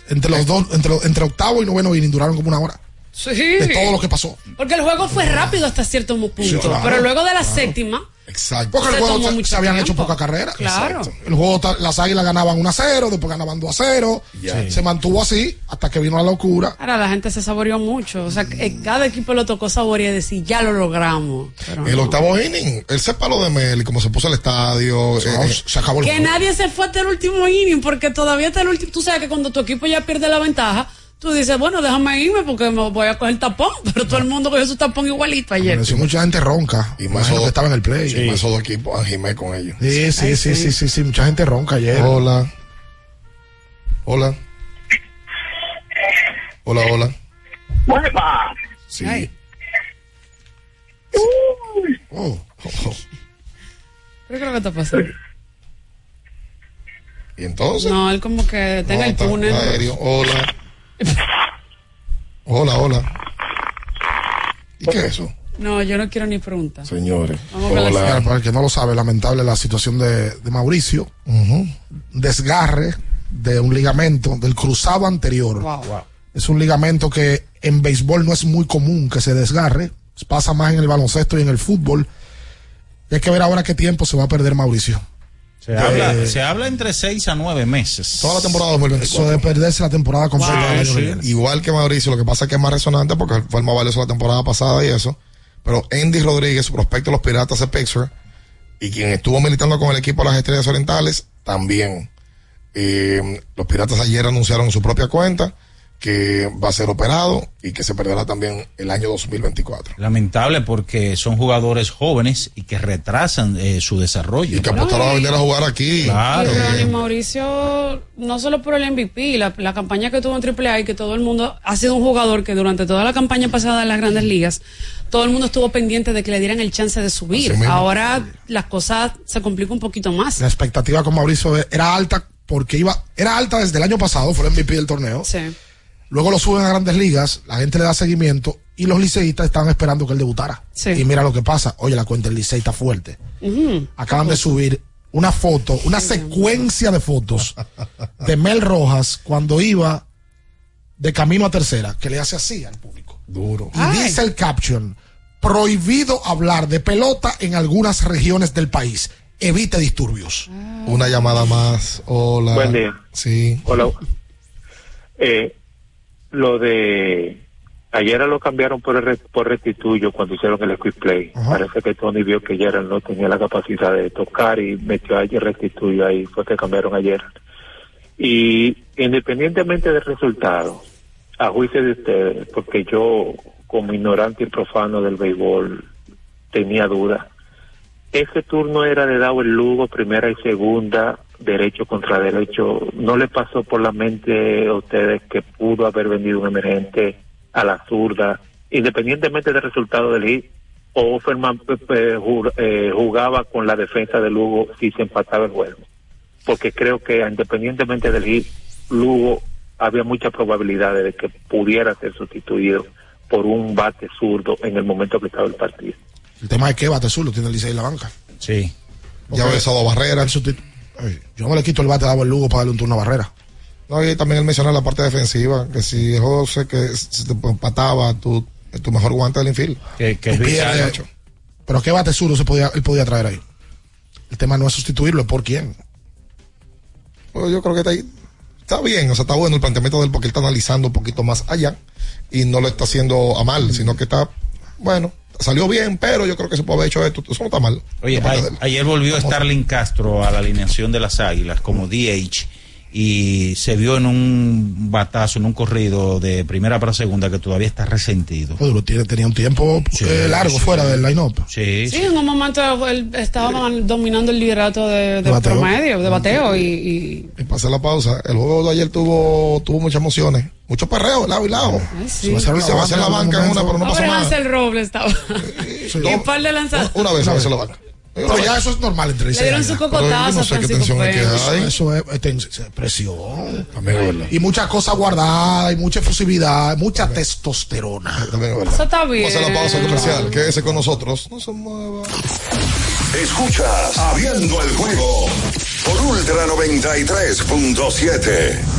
Entre los dos, entre, entre octavo y noveno duraron como una hora. Sí. De todo lo que pasó. Porque el juego fue rápido hasta cierto punto. Sí, claro, pero luego de la claro. séptima, Exacto. Porque el Se juego se, habían tiempo. hecho poca carrera. Claro. Exacto. El juego, las águilas ganaban 1 a 0, después ganaban 2 a 0. Ya. Se mantuvo así hasta que vino la locura. ahora la gente se saboreó mucho. O sea, que cada equipo lo tocó saborear y decir, ya lo logramos. Pero El no. octavo inning, él se paló de Mel y como se puso el estadio, eh, se acabó Que nadie se fue hasta el último inning, porque todavía está el último. Tú sabes que cuando tu equipo ya pierde la ventaja, tú dices, bueno, déjame irme porque me voy a coger tapón. Pero todo el mundo cogió su tapón igualito ayer. Amaneció mucha gente ronca. y más que estaba en el play. y más dos equipos, Anjimé con ellos. Sí, sí, Ay, sí, sí. sí, sí, sí, mucha gente ronca ayer. Hola. Hola. Hola, hola. ¡Hueva! Sí. Ay. Oh, oh, oh. ¿Pero qué es lo que está pasando? Y entonces. No, él como que tenga el túnel. aéreo. Hola. Hola, hola. ¿Y qué es eso? No, yo no quiero ni preguntar. Señores. Hola. para el que no lo sabe, lamentable la situación de, de Mauricio. Desgarre de un ligamento del cruzado anterior. Wow. Es un ligamento que en béisbol no es muy común que se desgarre. Pasa más en el baloncesto y en el fútbol. Y hay que ver ahora qué tiempo se va a perder Mauricio. Se, habla, se habla entre 6 a 9 meses. Toda la temporada Eso 2024. de perderse la temporada completa Wow. Sí. Igual que Mauricio, lo que pasa es que es más resonante porque fue el más valioso la temporada pasada y eso. Pero Andy Rodríguez, su prospecto de los Piratas de Pittsburgh, y quien estuvo militando con el equipo de las Estrellas Orientales, también. Eh, los Piratas ayer anunciaron en su propia cuenta que va a ser operado y que se perderá también el año 2024. Lamentable porque son jugadores jóvenes y que retrasan eh, su desarrollo. Y que apostaron a venir a jugar aquí. Claro. Y Mauricio, no solo por el MVP, la, la campaña que tuvo en AAA y que todo el mundo ha sido un jugador que durante toda la campaña pasada en las grandes ligas, todo el mundo estuvo pendiente de que le dieran el chance de subir. Ahora las cosas se complican un poquito más. La expectativa con Mauricio era alta porque iba, era alta desde el año pasado, fue el MVP del torneo. Sí. Luego lo suben a grandes ligas, la gente le da seguimiento y los liceístas estaban esperando que él debutara. Sí. Y mira lo que pasa. Oye, la cuenta del licey está fuerte. Acaban de subir una foto, una secuencia de fotos de Mel Rojas cuando iba de camino a tercera, que le hace así al público. Duro. Y dice el caption, prohibido hablar de pelota en algunas regiones del país. Evite disturbios. Una llamada más. Hola. Buen día. Sí. Hola. Eh, lo de ayer lo cambiaron por el re- por restituyo cuando hicieron el quick play. Parece que Tony vio que Gerald no tenía la capacidad de tocar y metió ayer restituyo ahí fue que cambiaron ayer. Y independientemente del resultado, a juicio de ustedes, porque yo, como ignorante y profano del béisbol, tenía dudas. Ese turno era de Dao el Lugo, primera y segunda, derecho contra derecho. ¿No le pasó por la mente a ustedes que pudo haber vendido un emergente a la zurda, independientemente del resultado del hit? ¿O Offerman eh, eh, eh, jugaba con la defensa de Lugo si se empataba el juego? Porque creo que independientemente del hit, Lugo había muchas probabilidades de que pudiera ser sustituido por un bate zurdo en el momento que estaba el partido. El tema es que bate azul lo tiene el Licey en la banca. Sí. Ya había usado Barrera. Yo no le quito el bate a Davo el Lugo para darle un turno a Barrera. No, y también él menciona la parte defensiva, que si se, que se te empataba, tu, tu mejor guante del infield. Que, que Tú pierdes, Pero qué bate zurdo se podía, él podía traer ahí. El tema no es sustituirlo, es por quién. Pues yo creo que está, ahí- está bien, o sea, está bueno el planteamiento de él porque él está analizando un poquito más allá y no lo está haciendo a mal, sino que está, bueno, salió bien, pero yo creo que se puede haber hecho esto, eso no está mal. Oye, a- ayer volvió Starling Castro a la alineación de las Águilas como DH y se vio en un batazo, en un corrido de primera para segunda que todavía está resentido. Tiene, tenía un tiempo eh, largo sí. fuera del line-up. Sí, Sí, en un momento él estaba man- dominando el liderato de, de bateo. promedio, de bateo y, y- Y pasé la pausa, el juego de ayer tuvo, tuvo muchas emociones, mucho perreo, lado y lado. sí. Se vaciaron la banca, la banca en una, pero no Pobre nada. Hansel Robles estaba. y un par de lanzadores. Una vez, a veces la banca. Pero ya eso es normal entre Le dieron su cocotazo no sé qué tensión es que Peña. hay. Eso es, es presión. Y muchas cosas guardadas, y mucha efusividad, mucha testosterona. Eso está bien. Vamos a hacer la pausa comercial, quédese con nosotros. No se mueva. Escuchas Abriendo el juego por Ultra 93.7.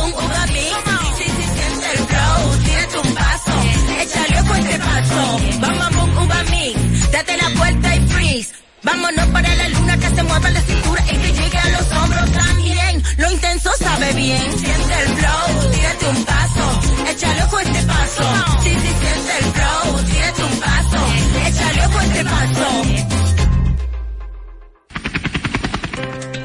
Vámonos para la luna que se mueva la cintura y que llegue a los hombros también. Lo intenso sabe bien. Siente el flow, tírate un paso, échale a este paso. Sí, sí, siente el flow, tírate un paso, échale a este paso.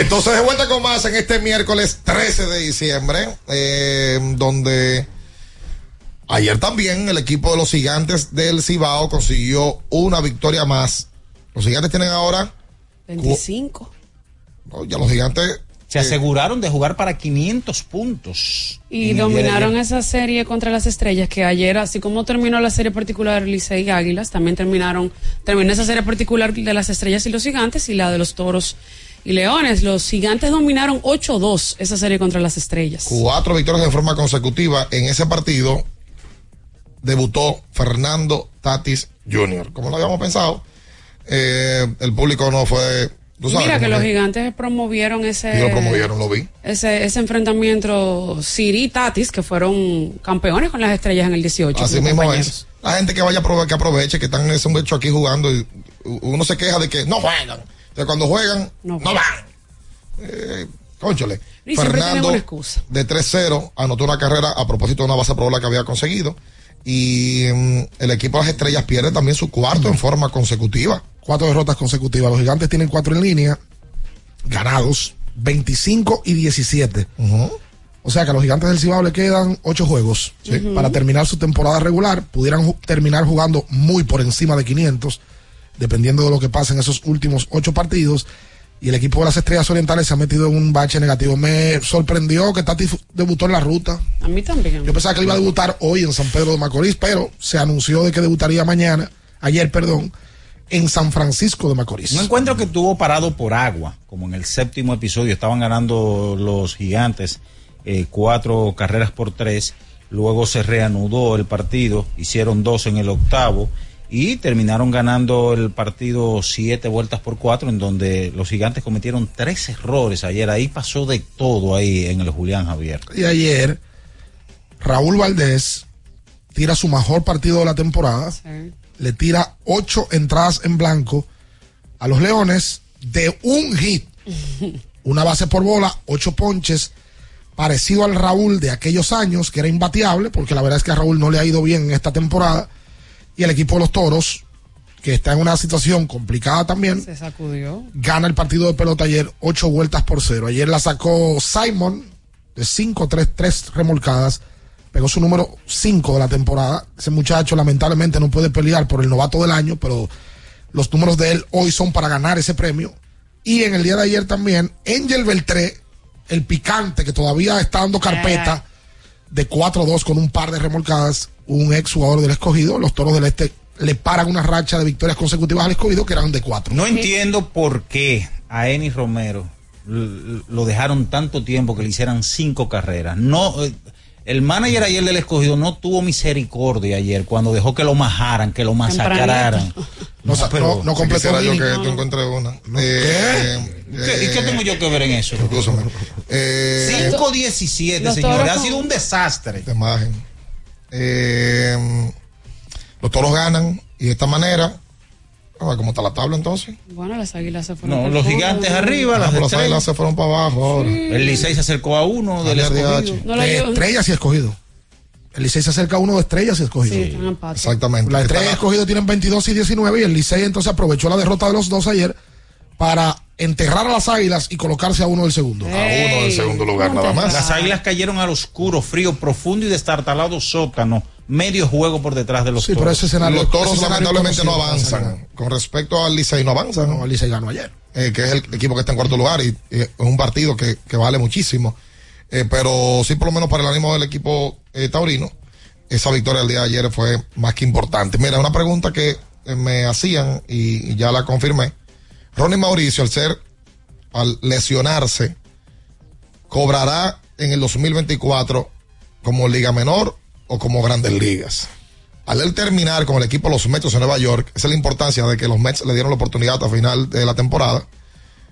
entonces de vuelta con más en este miércoles 13 de diciembre, eh, donde ayer también el equipo de los gigantes del Cibao consiguió una victoria más. Los gigantes tienen ahora 25. No, ya los gigantes Se aseguraron de jugar para 500 puntos. Y dominaron esa serie contra las estrellas que ayer, así como terminó la serie particular Licey y Águilas, también terminaron, terminó esa serie particular de las estrellas y los gigantes y la de los toros y leones. Los gigantes dominaron 8-2 esa serie contra las estrellas. cuatro victorias de forma consecutiva. En ese partido debutó Fernando Tatis Jr. Como lo habíamos pensado, eh, el público no fue. tú sabes Mira que los es. gigantes promovieron ese, Y lo promovieron, lo vi. ese, ese enfrentamiento Siri y Tatis, que fueron campeones con las estrellas en el 18. Así mismo compañeros. es. La gente que vaya a prove- que aproveche, que están en ese hecho aquí jugando y uno se queja de que no juegan. Entonces cuando juegan, no, van. Eh, tienen Fernando una excusa. de 3-0 anotó una carrera a propósito de una base probable que había conseguido. Y mm, el equipo de las estrellas pierde también su cuarto en forma consecutiva. Cuatro derrotas consecutivas. Los gigantes tienen cuatro en línea, ganados 25 y 17. O sea que a los gigantes del Cibao le quedan ocho juegos para terminar su temporada regular. Pudieran ju- terminar jugando muy por encima de 500, dependiendo de lo que pase en esos últimos ocho partidos. Y el equipo de las Estrellas Orientales se ha metido en un bache negativo. Me sorprendió que Tati debutó en la ruta. A mí también. Yo pensaba que él iba a debutar hoy en San Pedro de Macorís, pero se anunció de que debutaría mañana, ayer, perdón, en San Francisco de Macorís. No encuentro que estuvo parado por agua, como en el séptimo episodio estaban ganando los gigantes eh, cuatro carreras por tres, luego se reanudó el partido, hicieron dos en el octavo y terminaron ganando el partido siete vueltas por cuatro, en donde los gigantes cometieron tres errores ayer, ahí pasó de todo ahí en el Julián Javier. Y ayer, Raúl Valdés tira su mejor partido de la temporada. Le tira ocho entradas en blanco a los Leones de un hit. Una base por bola, ocho ponches. Parecido al Raúl de aquellos años, que era imbateable, porque la verdad es que a Raúl no le ha ido bien en esta temporada. Y el equipo de los Toros, que está en una situación complicada también, Se sacudió. gana el partido de pelota ayer ocho vueltas por cero. Ayer la sacó Simon de 5 3 tres remolcadas. Pegó su número 5 de la temporada. Ese muchacho lamentablemente no puede pelear por el novato del año, pero los números de él hoy son para ganar ese premio. Y en el día de ayer también, Angel Beltré, el picante que todavía está dando carpeta de 4-2 con un par de remolcadas, un ex jugador del escogido. Los toros del este le paran una racha de victorias consecutivas al escogido que eran de 4. No entiendo por qué a Eni Romero lo dejaron tanto tiempo que le hicieran cinco carreras. No, eh, el manager ayer del escogido no tuvo misericordia ayer cuando dejó que lo majaran, que lo masacraran. No, no- no completó yo que No, tú encuentres una. Eh, ¿Qué- ¿Y qué tengo yo que ver en eso? Eh, 5-17, Los señores. toros Ha sido un desastre. de imagen. Eh, los toros ganan y de esta manera cómo está la tabla entonces. Bueno, las águilas se fueron. No, los gigantes arriba, Ah, las las águilas estrellas. se fueron para abajo ahora. El Licey se acercó a uno del escogido. No de estrellas y escogido. El Licey se acerca a uno de estrellas y escogido. Sí, están empate. Exactamente. La Está estrella y escogido tienen 22 y 19 y el Licey entonces aprovechó la derrota de los dos ayer para enterrar a las águilas y colocarse a uno del segundo. a uno del segundo lugar nada más. Las águilas cayeron al oscuro, frío, profundo y destartalado sótano. Medio juego por detrás de los Sí, toros. pero ese escenario. Los toros ese lamentablemente no avanzan. Con respecto al Licey no avanzan. No, el Licey ganó ayer. eh, que es el equipo que está en cuarto lugar y, y es un partido que, que vale muchísimo. Eh, pero sí, por lo menos para el ánimo del equipo eh, taurino, esa victoria del día de ayer fue más que importante. Mira, una pregunta que me hacían y, y ya la confirmé. Ronnie Mauricio, al ser, al lesionarse, cobrará en el 2024 como Liga Menor o como Grandes Ligas. Al él terminar con el equipo de los Mets de Nueva York, esa es la importancia de que los Mets le dieron la oportunidad al final de la temporada.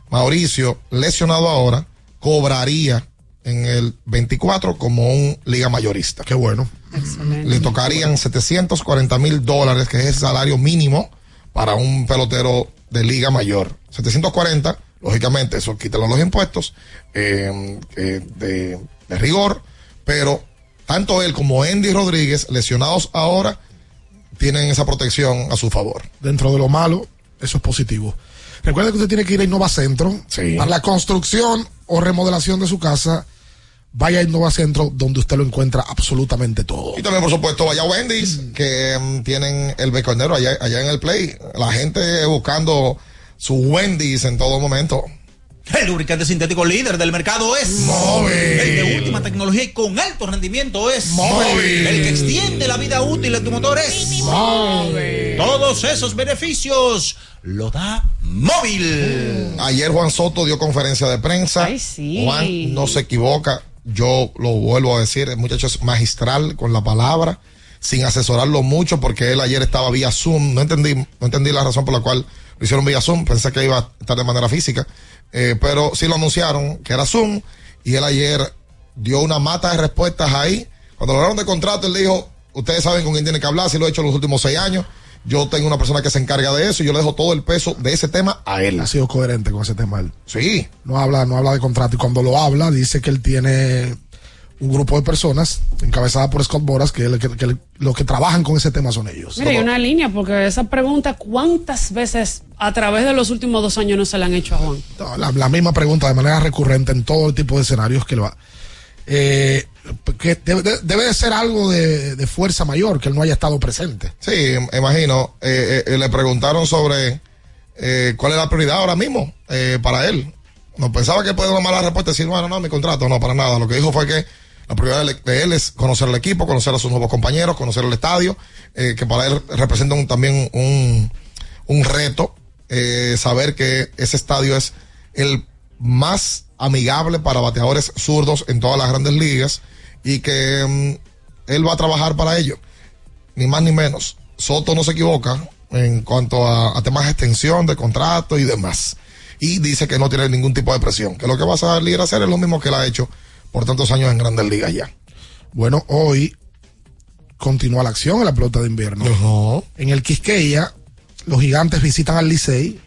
Mauricio, lesionado ahora, cobraría en el 24 como un liga mayorista. Qué bueno. Excelente. Le tocarían 740 mil dólares, que es el salario mínimo para un pelotero de liga mayor. 740, lógicamente, eso quítalo los impuestos eh, eh, de, de rigor, pero tanto él como Andy Rodríguez, lesionados ahora, tienen esa protección a su favor. Dentro de lo malo, eso es positivo. Recuerde que usted tiene que ir a Innova Centro Sí. para la construcción o remodelación de su casa. Vaya a Innova Centro donde usted lo encuentra absolutamente todo. Y también, por supuesto, vaya a Wendy's, que mm, tienen el beconero allá, allá en el Play. La gente buscando su Wendy's en todo momento. El lubricante sintético líder del mercado es Móvil. El de última tecnología y con alto rendimiento es Móvil. El que extiende la vida útil de tu motor es Móvil. Todos esos beneficios lo da móvil. Ayer Juan Soto dio conferencia de prensa. Ay, sí. Juan no se equivoca. Yo lo vuelvo a decir, el muchacho es magistral con la palabra, sin asesorarlo mucho, porque él ayer estaba vía Zoom. No entendí, no entendí la razón por la cual lo hicieron vía Zoom. Pensé que iba a estar de manera física. Eh, pero sí lo anunciaron que era Zoom. Y él ayer dio una mata de respuestas ahí. Cuando lo hablaron de contrato, él dijo, ustedes saben con quién tiene que hablar, si lo he hecho en los últimos seis años. Yo tengo una persona que se encarga de eso y yo le dejo todo el peso de ese tema a él. Ha sido coherente con ese tema. él. Sí. No habla, no habla de contrato y cuando lo habla dice que él tiene un grupo de personas encabezada por Scott Boras que, que- que los que trabajan con ese tema son ellos. Mira, hay una línea, porque esa pregunta, ¿cuántas veces a través de los últimos dos años no se la han hecho a Juan? La, la misma pregunta de manera recurrente en todo tipo de escenarios que lo va. Eh, que debe, de- debe de ser algo de, de fuerza mayor que él no haya estado presente. Sí, imagino. Eh, eh, le preguntaron sobre eh, cuál es la prioridad ahora mismo eh, para él. No pensaba que puede dar una mala respuesta y decir, bueno, no, mi contrato, no, para nada. Lo que dijo fue que la prioridad de él es conocer al equipo, conocer a sus nuevos compañeros, conocer el estadio, eh, que para él representa también un, un reto, eh, saber que ese estadio es el más amigable para bateadores zurdos en todas las grandes ligas y que mm, él va a trabajar para ello ni más ni menos. Soto no se equivoca en cuanto a, a temas de extensión de contrato y demás. Y dice que no tiene ningún tipo de presión, que lo que va a salir a hacer es lo mismo que él ha hecho por tantos años en grandes ligas ya. Bueno, hoy continúa la acción en la pelota de invierno. En el Quisqueya, los gigantes visitan al Licey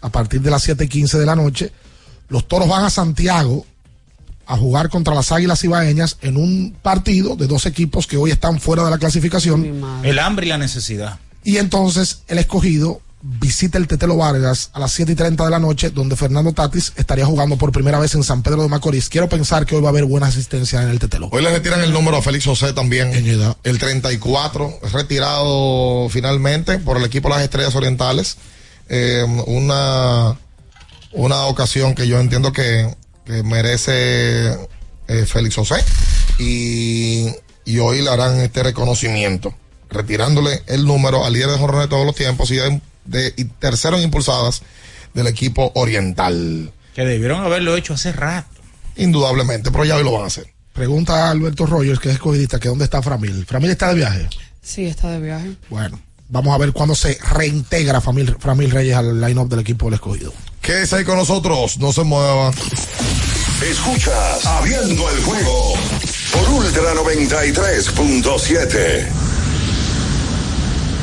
a partir de las 7 y 15 de la noche. Los toros van a Santiago a jugar contra las águilas ibaeñas en un partido de dos equipos que hoy están fuera de la clasificación. El hambre y la necesidad. Y entonces el escogido visita el Tetelo Vargas a las 7 y 30 de la noche, donde Fernando Tatis estaría jugando por primera vez en San Pedro de Macorís. Quiero pensar que hoy va a haber buena asistencia en el Tetelo. Hoy le retiran el número a Félix José también. El 34, es retirado finalmente por el equipo de las Estrellas Orientales. Eh, una, una ocasión que yo entiendo que, que merece eh, Félix José. Y, y hoy le harán este reconocimiento, retirándole el número al líder de jornada de todos los tiempos y, de, y tercero en impulsadas del equipo oriental. Que debieron haberlo hecho hace rato. Indudablemente, pero ya hoy lo van a hacer. Pregunta a Alberto Rogers, que es escogidista, que dónde está Framil. Framil está de viaje. Sí, está de viaje. Bueno, vamos a ver cuándo se reintegra Framil, Framil Reyes al line-up del equipo del escogido. Quédese ahí con nosotros, no se mueva. Escuchas Abriendo el juego por Ultra 93.7.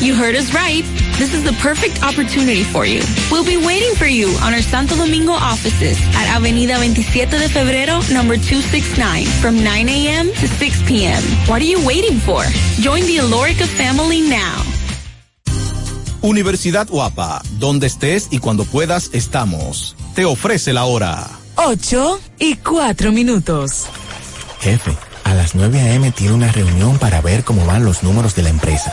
You heard us right. This is the perfect opportunity for you. We'll be waiting for you on our Santo Domingo offices at Avenida 27 de Febrero, number 269, from 9 a.m. to 6 p.m. What are you waiting for? Join the Alorica family now. Universidad Guapa, donde estés y cuando puedas estamos. Te ofrece la hora. 8 y 4 minutos. Jefe, a las 9 a.m. tiene una reunión para ver cómo van los números de la empresa.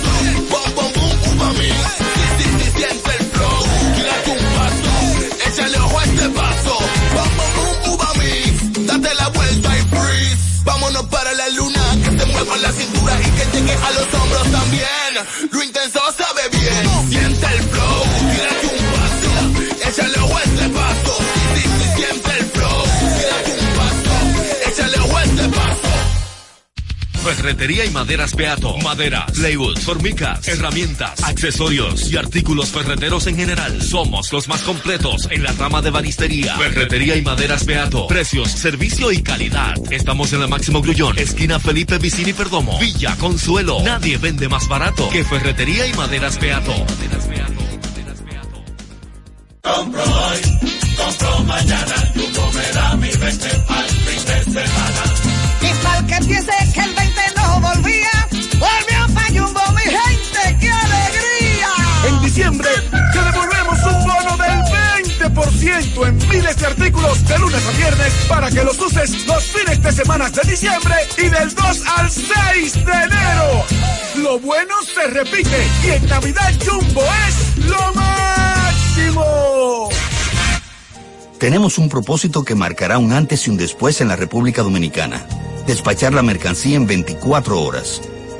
mí. Sí, sí, sí, siente el flow. Tírate un paso. Échale ojo a este paso. Bom, boom, uva mí. Date la vuelta y freeze. Vámonos para la luna. Que se mueva la cintura y que llegue a los hombros también. Ferretería y maderas Beato. Maderas, plywood, formicas, herramientas, accesorios y artículos ferreteros en general. Somos los más completos en la rama de banistería. Ferretería y maderas Beato. Precios, servicio y calidad. Estamos en la Máximo Grullón, esquina Felipe Vicini Perdomo. Villa Consuelo. Nadie vende más barato que Ferretería y maderas Beato. Compro hoy, compro mañana, me da mi 20 al fin de semana. Y para que piense que el 20 no volvía, Jumbo, mi gente, ¡qué alegría! En diciembre te devolvemos un bono del 20% en miles de artículos de lunes a viernes para que los uses los fines de semana de diciembre y del 2 al 6 de enero. Lo bueno se repite y en Navidad Jumbo es lo máximo. Tenemos un propósito que marcará un antes y un después en la República Dominicana. Despachar la mercancía en 24 horas.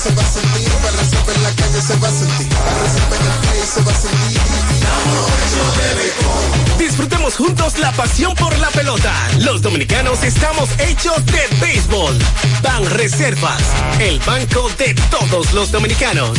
Se va a sentir, para en la calle se va a sentir, para en el play se va a sentir. Disfrutemos juntos la pasión por la pelota. Los dominicanos estamos hechos de béisbol. Ban Reservas, el banco de todos los dominicanos.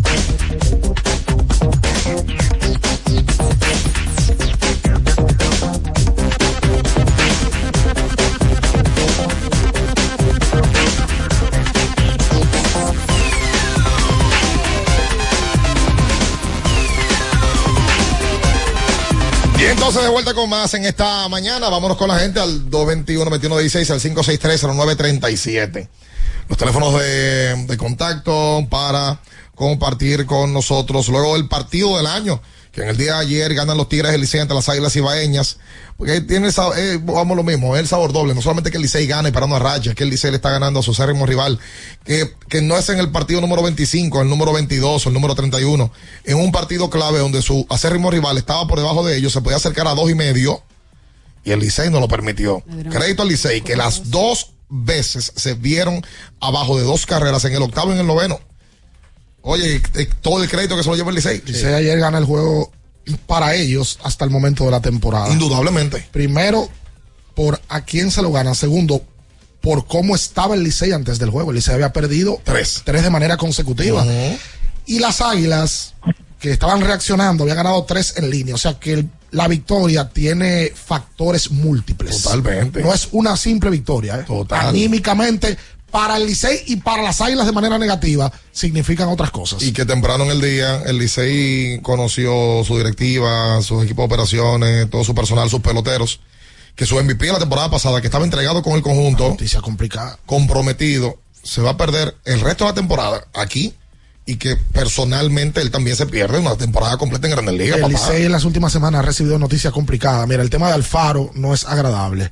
Entonces de vuelta con más en esta mañana. Vámonos con la gente al 221-2116 al 563-0937. Los teléfonos de, de contacto para compartir con nosotros luego del partido del año. Que en el día de ayer ganan los Tigres del Licey ante las Águilas Ibaeñas. Porque tiene el sabor, eh, vamos lo mismo, es el sabor doble. No solamente que el Licey gane parando a raya, que el Licey le está ganando a su acérrimo rival. Que, que no es en el partido número 25, el número 22 o el número 31. En un partido clave donde su acérrimo rival estaba por debajo de ellos, se podía acercar a dos y medio. Y el Licey no lo permitió. Crédito al Licey, que las dos veces se vieron abajo de dos carreras, en el octavo y en el noveno. Oye, todo el crédito que se lo lleva el Licey. Licey ayer gana el juego para ellos hasta el momento de la temporada. Indudablemente. Primero, por a quién se lo gana. Segundo, por cómo estaba el Licey antes del juego. El Licey había perdido tres, tres de manera consecutiva. Y las Águilas, que estaban reaccionando, habían ganado tres en línea. O sea que el- la victoria tiene factores múltiples. Totalmente. No es una simple victoria. ¿eh? Total. Anímicamente, para el Licey y para las Águilas de manera negativa, significan otras cosas. Y que temprano en el día el Licey conoció su directiva, sus equipos de operaciones, todo su personal, sus peloteros, que su MVP de la temporada pasada, que estaba entregado con el conjunto, noticia complicada, comprometido, se va a perder el resto de la temporada aquí y que personalmente él también se pierde una temporada completa en Grandes Ligas, El. Licey en las últimas semanas ha recibido noticias complicadas. Mira, el tema de Alfaro no es agradable.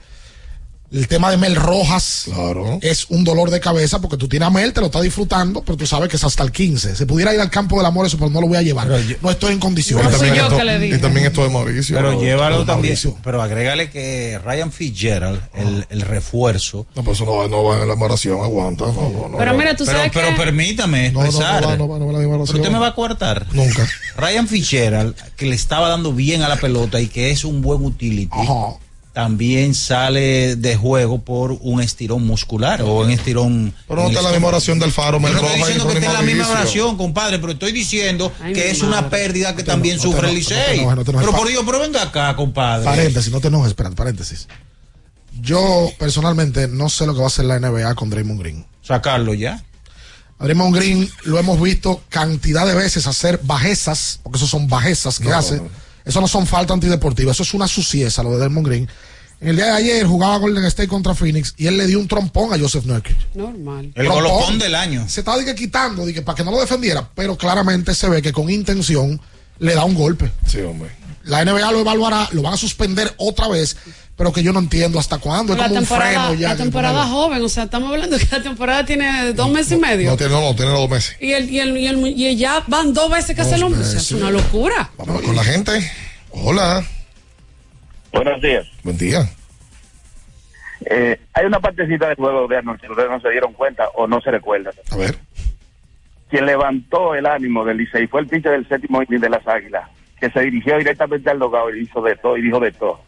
El tema de Mel Rojas es un dolor de cabeza porque tú tienes a Mel, te lo estás disfrutando, pero tú sabes que es hasta el 15. Se pudiera ir al campo del amor, eso, pero no lo voy a llevar. no estoy en condiciones. Y también esto- y también esto de Mauricio. Pero llévalo también. Mauricio. Pero agrégale que Ryan Fitzgerald, el, el refuerzo. No, pues eso no, va- no va en la oración, aguanta. No, no, no, Pero no. mira, tú sabes pero que- permítame No, no, no expresar. va, no va, no va la pero usted me va a coartar. Nunca. Ryan Fitzgerald, que le estaba dando bien a la pelota y que es un buen utility, también sale de juego por un estirón muscular o un estirón. Pero no el está la misma oración del Faro, Yo no estoy diciendo que esté en la misma oración, compadre, pero estoy diciendo Ay, que es una pérdida que No también no sufre el no te Licey. Pero por Dios, pero venga acá, compadre. Paréntesis, no te enojes, espérate, paréntesis. Yo personalmente no sé lo que va a hacer la NBA con Draymond Green. Sacarlo ya. A Draymond Green lo hemos visto cantidad de veces hacer bajezas, porque eso son bajezas que hace. Eso no son falta antideportiva, eso es una sucieza lo de Draymond Green. En el día de ayer jugaba Golden State contra Phoenix y él le dio un trompón a Joseph Nurkic. Normal. El Trompón. golopón del año. Se estaba dije, quitando dije, para que no lo defendiera, pero claramente se ve que con intención le da un golpe. Sí, hombre. La NBA lo evaluará, lo van a suspender otra vez, pero que yo no entiendo hasta cuándo. Es La como un temporada, freno ya. la temporada joven, o sea, estamos hablando que la temporada tiene dos meses y medio. No tiene, no, no, tiene dos meses. Y, el, y, el, y, el- y ya van dos veces que hace el hombre. O sea, es una locura. Vamos con la gente. Hola. Buenos días. Buen día. Eh, hay una partecita del juego de anoche que ustedes no se dieron cuenta o no se recuerdan. A ver. Quien levantó el ánimo del Licey fue el pitcher del séptimo inning de las Águilas, que se dirigió directamente al dogado y hizo de todo y dijo de todo.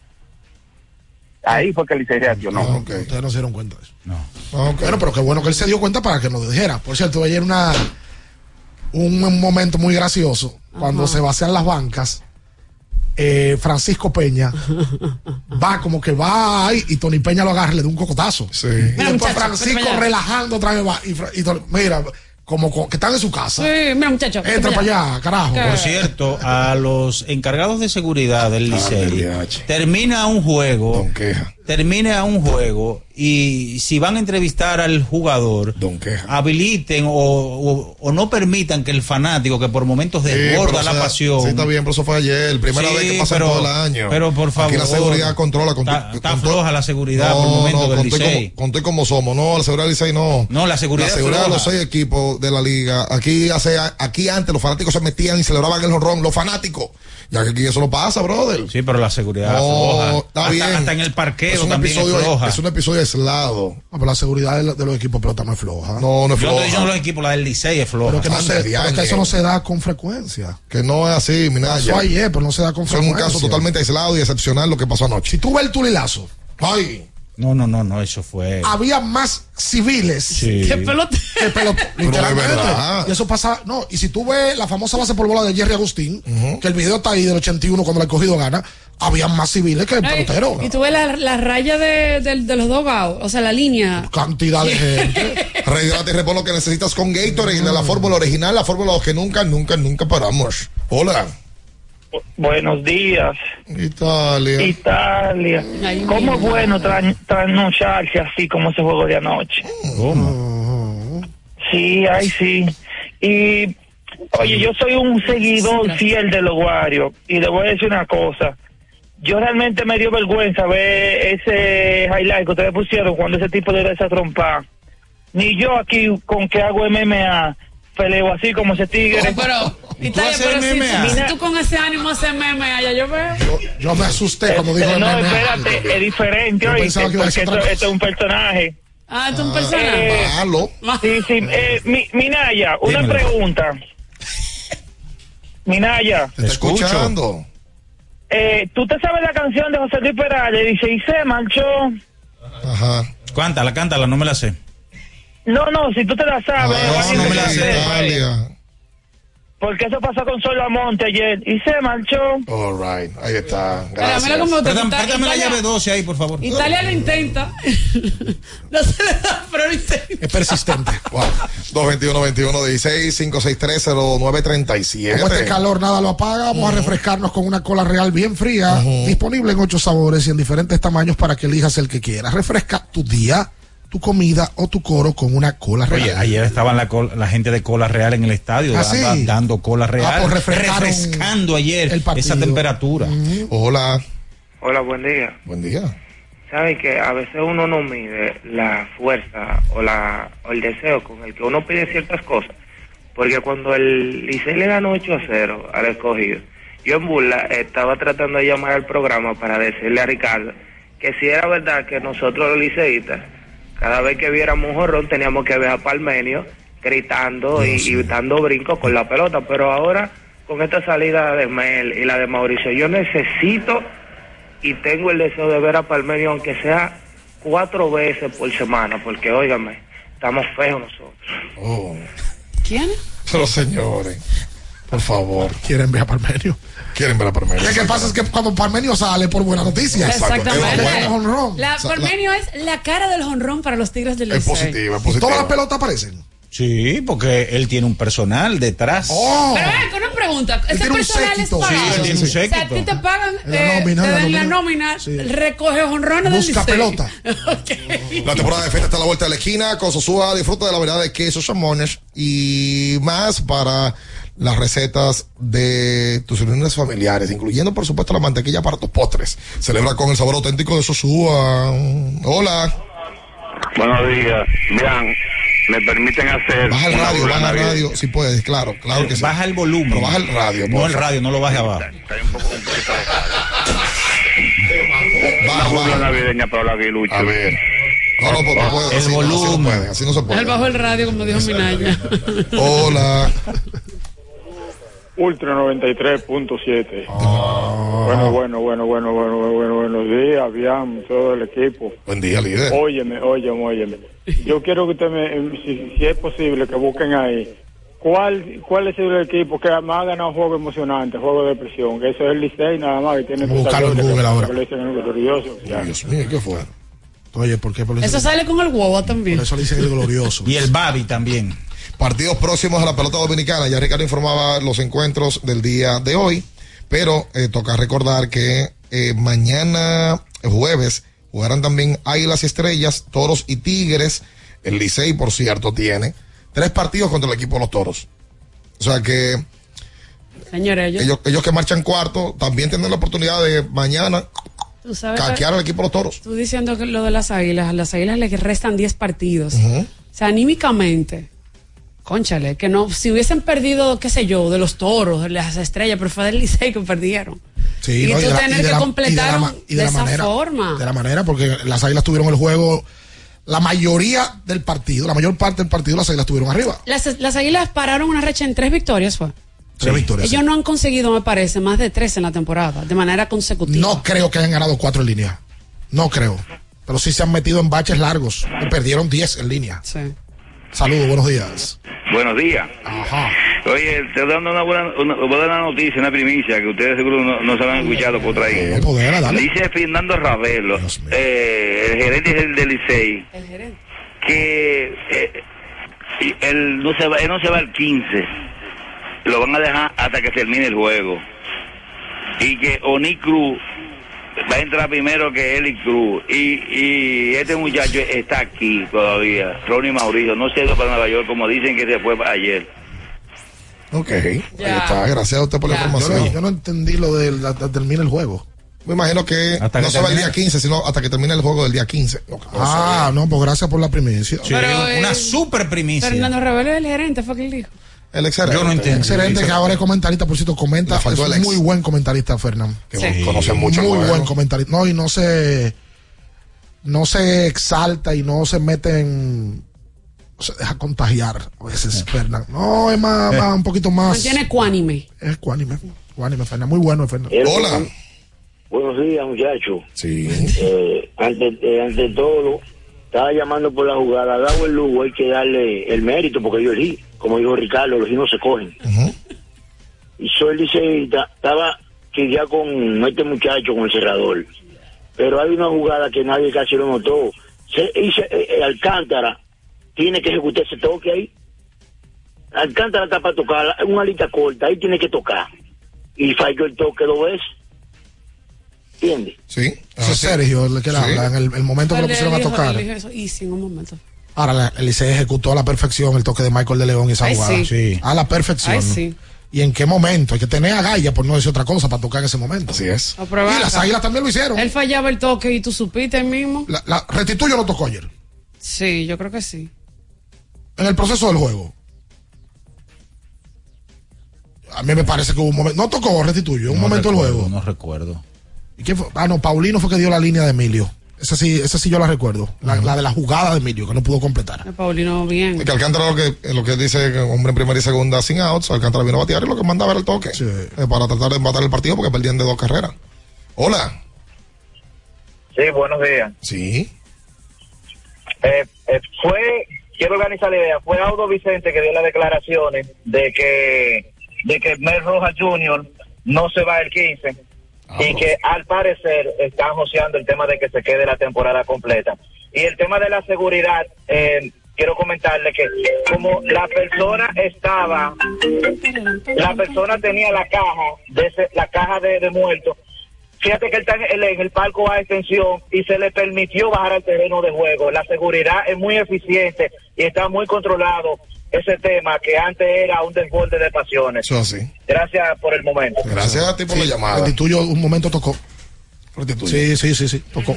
Ahí fue que el Licey reaccionó. Ustedes no se dieron cuenta de eso. Bueno, pero qué bueno que él se dio cuenta para que nos dijera. Por cierto, ayer una un momento muy gracioso cuando Ajá. se vacían las bancas. eh, Francisco Peña va como que va ahí y Tony Peña lo agarra y le da un cocotazo. Y Mira, después muchacho, Francisco relajando otra vez va. Y, y Tony- mira, como co- que están en su casa. Sí, mira, muchacho. Entra para allá, carajo. Por cierto, a los encargados de seguridad del Licey termina un juego termine a un juego y si van a entrevistar al jugador, habiliten o, o- o no permitan que el fanático que por momentos desborda la sea, pasión. Sí, está bien, pero eso fue ayer. Primera Sí, vez que pasa en todo el año. pero por favor. Aquí la seguridad controla. Con Está- con floja la seguridad no, por el momento no, del con to- Licey. como, con to- como somos. No, la seguridad del Licey no. No, la seguridad La seguridad de los seis equipos de la liga. Aquí hace, aquí antes los fanáticos se metían y celebraban el honrón. Los fanáticos. Ya que aquí eso no pasa, brother. Sí, pero la seguridad No, floja. está hasta, bien. hasta en el Es un también episodio- es floja. es un episodio aislado. No, pero la seguridad de, de los equipos pelota no es floja. No, no es Yo no floja. estoy diciendo los equipos, la del Licey es floja. Pero que, no se, pero que eso no se da con frecuencia. Que no es así, Minaya. Pasó ayer, pero no se da con Fue un frecuencia. caso totalmente aislado y excepcional lo que pasó anoche. Si tú ves el tulilazo, Ay, No, no, no, no, eso fue. había más civiles Sí. Que pelota. Pero es Literalmente. Y eso pasa. No, y si tú ves la famosa base por bola de Jerry Agustín, que el video está ahí del 81 cuando el cogido gana, había más civiles que el Ay, pelotero. Y tú ves la, la raya de, de- de los dogados, o sea, la línea. Cantidad de gente. Rehidrata y repon lo que necesitas con Gatorade de la fórmula original, la fórmula que nunca, nunca, nunca paramos. Hola. Buenos días, Italia. Italia. ¿Cómo es bueno tra- trasnocharse así como ese juego de anoche? Sí, ay, sí. Y, oye, yo soy un seguidor fiel de los Warriors y le voy a decir una cosa. Yo realmente me dio vergüenza ver ese highlight que ustedes pusieron cuando ese tipo le da esa trompa. Ni yo aquí con que hago MMA peleo así como ese tigre. Pero, Italia, haces pero si, MMA? si tú con ese ánimo haces meme allá, yo veo. Yo me asusté cuando dijo no, MMA. espérate, es diferente, Yo oíste, porque esto, es un personaje. Ah, esto es un personaje. Eh, Sí, sí. Eh, mi, Minaya, una Dímelo. pregunta. Minaya, Te está escuchando. Eh, ¿tú te sabes la canción de José Luis Perales? Dice, y se marchó. Ajá. Cántala, cántala, no me la sé. No, no, si tú te la sabes. Ah, no te me la sé. Italia. Porque eso pasó con Solo Monte ayer. Y se marchó. All right, ahí está. Gracias. mira Ita- préstame la Italia- llave 12 ahí, por favor. Italia lo intenta. no se le da, pero lo intenta. Es persistente. Wow. 221 16 563 0937 Como este calor nada lo apaga, vamos a refrescarnos con una cola real bien fría, disponible en ocho sabores y en diferentes tamaños para que elijas el que quieras. Refresca tu día, tu comida o tu coro con una cola real. Oye, ayer estaban la, col- la gente de cola real en el estadio, ¿Ah, sí? dando, cola real, Ah, pues refrescaron refrescando ayer el esa temperatura. Hola. Hola, buen día. Buen día. Sabe que a veces uno no mide la fuerza o, la, o el deseo con el que uno pide ciertas cosas. Porque cuando el Licey le ganó 8 a 0 al escogido, yo en burla estaba tratando de llamar al programa para decirle a Ricardo que si era verdad que nosotros los liceístas, cada vez que viéramos un jorrón teníamos que ver a Palmenio gritando y, y dando brincos con la pelota. Pero ahora, con esta salida de Mel y la de Mauricio, yo necesito y tengo el deseo de ver a Palmerio aunque sea cuatro veces por semana, porque óigame, estamos feos nosotros. Oh. ¿Quién? Pero señores, por favor. Quieren ver a Parmenio. Quieren ver a Parmenio. Lo que pasa es que cuando Parmenio sale por buena noticia. Exactamente. Es honrón. La, O sea, Parmenio es la cara del honrón para los Tigres del Es Licey. positiva, es ¿Y positiva. todas las pelotas aparecen? Sí, porque él tiene un personal detrás. Oh. Pero ven, con una pregunta. ¿Ese tiene un personal es pagado? Sí, tiene un O sea, a ti te pagan, la eh, nómina, te dan la nómina. nómina, Sí. recoge honrones del Busca pelota. La temporada de fiesta está a la vuelta de la esquina. Con Sosúa disfruta de la variedad de quesos, jamones y más para las recetas de tus reuniones familiares, incluyendo por supuesto la mantequilla para tus postres. Celebra con el sabor auténtico de Sosúa. Hola. Buenos días. Bien, me permiten hacer. Baja el radio, baja el radio, si puedes, claro, claro que sí. Baja el volumen. Pero baja el radio, No el radio, no lo baje abajo. Un poco, un de Baja, Una baja. navideña para los aguiluchos. A ver. No, no, no, no puede, El así, no, así no volumen. puede, así no se Él puede. bajó el radio, como dijo Minaya. Hola. Ultra 93.7. Bueno, bueno, bueno, bueno, bueno, bueno, buenos días, bien, todo el equipo. Buen día, líder. Óyeme, óyeme, óyeme. Yo quiero que usted me, si, si es posible, que busquen ahí. ¿Cuál, ¿Cuál es el equipo que más ha ganado juego emocionante, juego de presión? Que eso es el Licey nada más, que tiene Vamos a buscarlo en que- Google que- ahora. que dicen el glorioso. Ya. Dios mío, ¿qué fue? Oye, ¿por qué? Por eso, Eso sale con el huevo también. por eso le dicen el glorioso. Y el Babi también. Partidos próximos a la pelota dominicana. Ya Ricardo informaba los encuentros del día de hoy, pero eh, toca recordar que eh, mañana jueves Jugarán también Águilas y Estrellas, Toros y Tigres. El Licey, por cierto, tiene tres partidos contra el equipo de los Toros. O sea que Señores, ellos, ellos, ellos que marchan cuarto también tienen la oportunidad de mañana tú sabes, caquear al equipo de los Toros. tú diciendo que lo de las águilas, a las águilas le restan 10 partidos. O sea, anímicamente, conchale, que no, si hubiesen perdido, qué sé yo, de los toros, de las estrellas, pero fue del Licey que perdieron. Sí, y ¿no? tú de la- tener y de que la- completar de de esa manera, forma. De la manera, porque las águilas tuvieron el juego, la mayoría del partido, la mayor parte del partido, las águilas estuvieron arriba. Las, las águilas pararon una racha en tres victorias, fue. Tres victorias. Ellos no han conseguido, me parece, más de tres en la temporada, de manera consecutiva. No creo que hayan ganado cuatro en línea. No creo. Pero sí se han metido en baches largos. Y perdieron 10 en línea. Saludos, buenos días. Buenos días. Ajá. Oye, te dando una buena, una buena noticia, una primicia que ustedes seguro no, no se la han escuchado por ahí. Dice Fernando Ravelo, eh, el gerente del del Licey, que eh, y él, no se va, él no se va al 15, lo van a dejar hasta que termine el juego. Y que Oni Cruz va a entrar primero que Eli Cruz. Y, y este muchacho está aquí todavía, Ronnie Mauricio, no se ha ido para Nueva York como dicen que se fue ayer. Ok. Ahí está. Gracias a usted por la Yo información. no, yo no entendí lo de la, la- termina el juego. Me imagino que Hasta no que va el día 15, sino hasta que termine el juego del día 15. No, no Ah, no, pues gracias por la primicia. Pero, eh, super primicia. Fernando Rebelo es el gerente, fue que él dijo. El excelente. Yo no entiendo. Excelente que ahora es comentarista, por cierto, comenta. Es un muy buen comentarista, Fernando. Que Sí. conoce mucho Muy buen comentarista. No, y no se. No se exalta y no se mete en. Se deja contagiar a veces, Fernando. No, es más, más- un poquito más. Mantiene ecuánime. Es cuánime. Cuánime, Fernando. Muy bueno, Fernando. Hola. Buenos días, muchachos. Sí. Eh, ante, eh, ante todo, estaba llamando por la jugada. Dado el Lugo, hay que darle el mérito, porque yo elegí, como dijo Ricardo, los hijos se cogen. Y soy liceísta, estaba que ya con este muchacho, con el cerrador. Pero hay una jugada que nadie casi lo notó. Se, hice, eh, eh, Alcántara tiene que ejecutar ese toque ahí. Alcántara está para tocar, una lista corta, ahí tiene que tocar. Y falló el toque dos veces. ¿Entiendes? Sí. Es Sergio, el que le Sí. habla, en el, el momento que lo pusieron a tocar. eso, y sin un momento. Ahora, la- el Licey ejecutó a la perfección el toque de Michael de León y esa Ay, jugada. sí. A la perfección. Ay, sí. ¿Y en qué momento? Hay que tener agallas, por no decir otra cosa, para tocar en ese momento. Así es. Y las águilas también lo hicieron. Él fallaba el toque y tú supiste el mismo. La, la- Restituyo no tocó ayer. Sí, yo creo que sí. En el proceso del juego. A mí me parece que hubo un momento. No tocó Restituyo, un No momento del juego. No recuerdo. ¿Y quién fue? Ah, no, Paulino fue que dio la línea de Emilio. Esa sí, esa sí yo la recuerdo. La, la de la jugada de Emilio, que no pudo completar. Paulino, bien. Que Alcántara lo que, lo que dice hombre en primera y segunda sin outs, Alcántara vino a batear y lo que mandaba era el toque. Eh, para tratar de empatar el partido porque perdían de dos carreras. Hola. Sí, buenos días. Sí. Eh, eh, fue, quiero organizar la idea, fue Audo Vicente que dio las declaraciones de que, de que Mel Rojas Jr. no se va el 15 y que al parecer están joseando el tema de que se quede la temporada completa. Y el tema de la seguridad, eh, quiero comentarle que como la persona estaba, la persona tenía la caja, de ese- la caja de, de muertos, Fíjate que él está en el, en el palco a extensión y se le permitió bajar al terreno de juego. La seguridad es muy eficiente y está muy controlado ese tema que antes era un desborde de pasiones. Eso así. Gracias por el momento. Gracias a ti por la llamada. Restituyo un momento tocó. Sí, sí, sí, sí, tocó.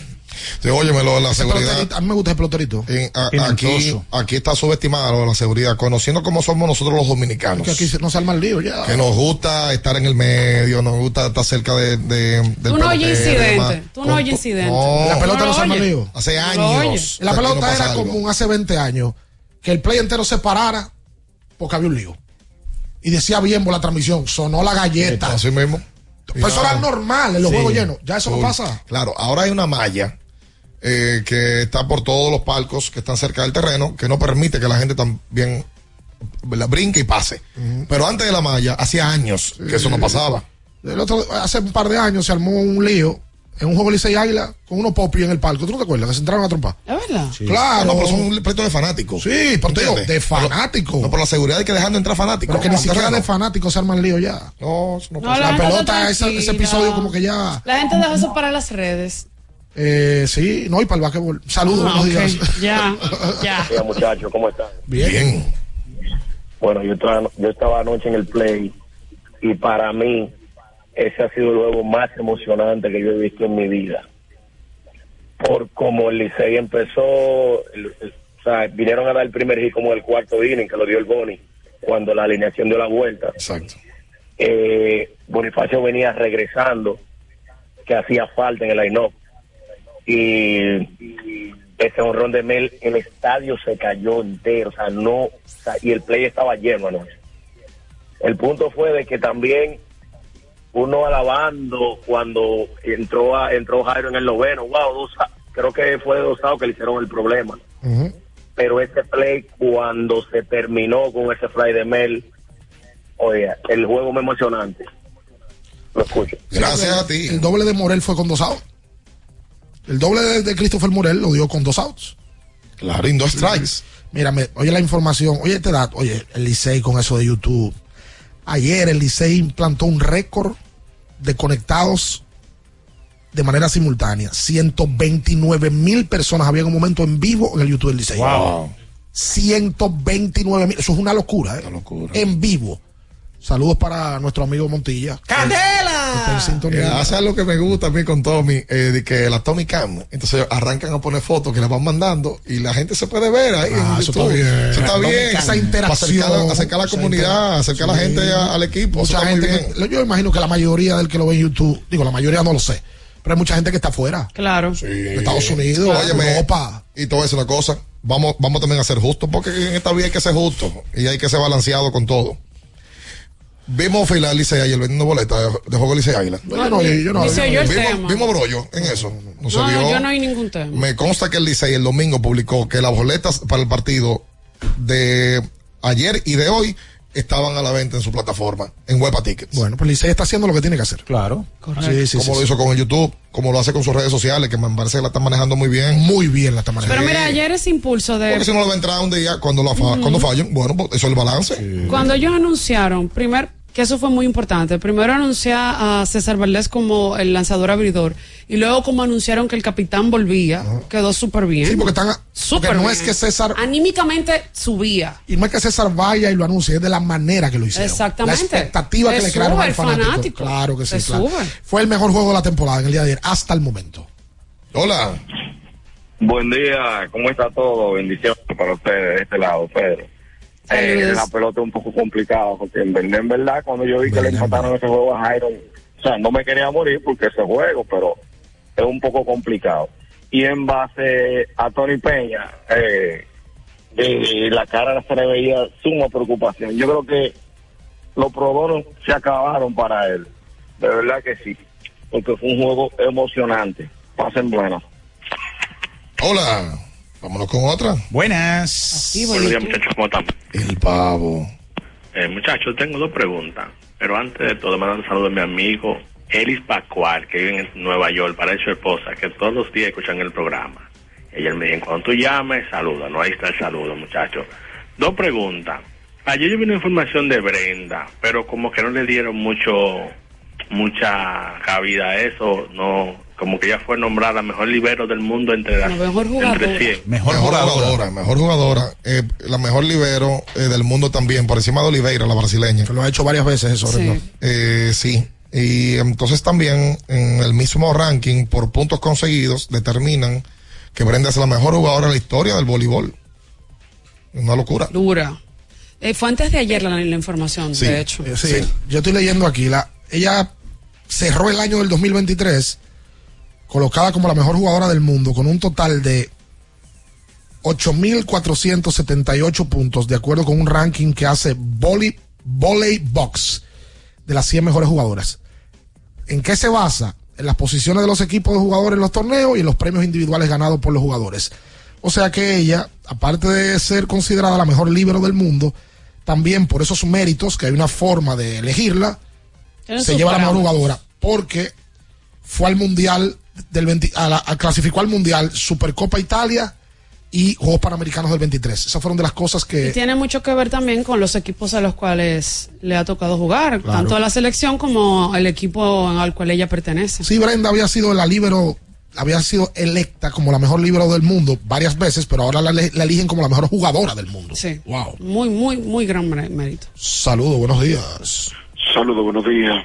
Sí, óyemelo, la Ese seguridad. peloterito, A mí me gusta el peloterito. En- a- aquí, aquí está subestimada lo de la seguridad, conociendo cómo somos nosotros los dominicanos. Que aquí no se arma el lío ya. Que nos gusta estar en el medio, nos gusta estar cerca de, de- del Tú no oyes incidente. Tú no oyes incidente. No. La pelota No no, lo se arma el lío. Hace lo años. La pelota era algo. común hace 20 años que el play entero se parara porque había un lío. Y decía bien por la transmisión, sonó la galleta. Así mismo. Pues eso era normal en los Sí. juegos llenos. Ya eso no pasa. Claro, ahora hay una malla eh, que está por todos los palcos que están cerca del terreno, que no permite que la gente también la brinque y pase. Pero antes de la malla, hacía años que eso no pasaba. El otro, hace un par de años se armó un lío en un juego Licey Águila con unos popis en el palco. ¿Tú no te acuerdas? Que se entraron a trompar. ¿Es verdad? Claro. No, pero son un pleito de fanáticos. Sí, pero te digo, ¿Entiendes? de fanáticos. No, por la seguridad hay que dejando entrar fanáticos. Pero que ni siquiera de fanáticos se arma el lío ya. No, eso no No, pasa. la pelota, ese, episodio como que ya... La gente deja eso para las redes. Eh, sí, no, y para el basquetbol. Saludos, Ah, buenos días. Ya, ya. Hola, muchachos, ¿cómo están? Bien. Bueno, yo estaba, yo estaba anoche en el play y para mí ese ha sido el juego más emocionante que yo he visto en mi vida. Por como el Licey empezó, el- el- o sea, vinieron a dar el primer hit como el cuarto inning que lo dio el Boni cuando la alineación dio la vuelta. Exacto. Eh, Bonifacio venía regresando, que hacía falta en el line y ese honrón de Mel, el estadio se cayó entero, o sea, no, o sea, y el play estaba lleno anoche. El punto fue de que también uno alabando cuando entró a, entró Jairo en el noveno, wow, dos, creo que fue de dos outs que le hicieron el problema. Pero ese play cuando se terminó con ese fly de Mel, oye, el juego me emocionante. Lo escucho. Gracias a ti. El doble de Morel fue con dos outs. El doble de, de Christopher Morel lo dio con dos outs. Claro, en dos strikes. Mírame, oye la información, oye este dato, oye, el Licey con eso de YouTube. Ayer el Licey implantó un récord de conectados de manera simultánea. 129 mil personas había en un momento en vivo en el YouTube del Licey. Wow. 129 mil, eso es una locura, ¿eh? En vivo. Saludos para nuestro amigo Montilla. Está sintonía. Eh, hace algo que me gusta a mí con Tommy, eh, de que la Tommy Cam, entonces arrancan a poner fotos que las van mandando y la gente se puede ver ahí. Ah, en eso YouTube. está bien. Eso está bien. Esa interacción. Acercar, acercar a la comunidad, acercar a la Sí. gente a- al equipo. eso Mucha muy gente, bien. que- yo imagino que la mayoría del que lo ve en YouTube, digo, la mayoría no lo sé, pero hay mucha gente que está afuera. Claro. De Estados Unidos, Óyeme, Europa. Y voy a decir una cosa, vamos, vamos también a ser justos, porque en esta vida hay que ser justo y hay que ser balanceado con todo. Vimos filar al Licey ayer vendiendo boletas de, juego Licey Águila. No, no, yo- yo no- vimos, vimos brollo en eso. No, se No, vio. no, yo no hay ningún tema. Me consta que el Licey el domingo publicó que las boletas para el partido de ayer y de hoy estaban a la venta en su plataforma, en Huepa Tickets. Bueno, pues Licey está haciendo lo que tiene que hacer. Claro. Sí, sí, como sí, lo sí. hizo con el YouTube, como lo hace con sus redes sociales, que me parece que la están manejando muy bien. Muy bien la están manejando. Pero mira, ayer ese impulso de... Porque si no le va a entrar un día cuando, la fa- Ujú. cuando fallen, bueno, pues eso es el balance. Cuando ellos anunciaron, primer, que eso fue muy importante, primero anunciar a César Valdés como el lanzador abridor y luego como anunciaron que el capitán volvía, quedó súper bien. Sí, porque están. Súper no bien. es que César. Anímicamente subía. Y no es que César vaya y lo anuncie, es de la manera que lo hicieron. Exactamente. La expectativa que le crearon sube al fanático. fanático. Claro que sí, claro. sube. Fue el mejor juego de la temporada en el día de ayer, hasta el momento. Hola. Buen día, ¿cómo está todo? Bendiciones para ustedes de este lado, Pedro. Eh, la pelota es un poco complicada porque en verdad, en verdad, cuando yo vi que le empataron ese juego a Jairo, o sea, no me quería morir porque ese juego, pero es un poco complicado. Y en base a Tony Peña, eh, eh, la cara se le veía suma preocupación. Yo creo que los probonos se acabaron para él. De verdad que sí. Porque fue un juego emocionante. Pasen buenas. Hola. Vámonos con otra. Buenas. Buenos días, muchachos, ¿cómo están? El pavo. Eh, muchachos, tengo dos preguntas. Pero antes de todo, mando un saludo a mi amigo Elis Pacual, que vive en Nueva York, para su esposa, que todos los días escuchan el programa. Ella me dijo, cuando tú llames, saluda. No, ahí está el saludo, muchachos. Dos preguntas. Ayer yo vi una información de Brenda, pero como que no le dieron mucho, mucha cabida a eso. No, como que ella fue nombrada mejor libero del mundo entre las mejor entre 100. Mejor, jugadora. Mejor jugadora. eh, la mejor libero eh, del mundo también, por encima de Oliveira, la brasileña. lo ha hecho varias veces eso, Sí. Brenda. Eh, sí. Y entonces también en el mismo ranking, por puntos conseguidos, determinan que Brenda es la mejor jugadora de la historia del voleibol. Una locura. Dura. Eh, fue antes de ayer la, la información, Sí, de hecho. eh, sí. Yo estoy leyendo aquí, la, ella cerró el año del 2023 colocada como la mejor jugadora del mundo con un total de 8.478 puntos de acuerdo con un ranking que hace Volley, Volley Box de las 100 mejores jugadoras. ¿En qué se basa? En las posiciones de los equipos de jugadores en los torneos y en los premios individuales ganados por los jugadores. O sea que ella, aparte de ser considerada la mejor líbero del mundo, también por esos méritos, que hay una forma de elegirla, se lleva la mejor jugadora. Porque fue al mundial del 20, a la- a- clasificó al mundial Supercopa Italia y Juegos Panamericanos del 23. Esas fueron de las cosas Y que tiene mucho que ver también con los equipos a los cuales le ha tocado jugar, Claro. tanto a la selección como el equipo al cual ella pertenece. sí Brenda había sido la líbero había sido electa como la mejor libro del mundo varias veces, pero ahora la, eligen como la mejor jugadora del mundo. Sí. Wow. Muy, muy, muy gran mé- mérito. Saludos, buenos días. Saludos, buenos días.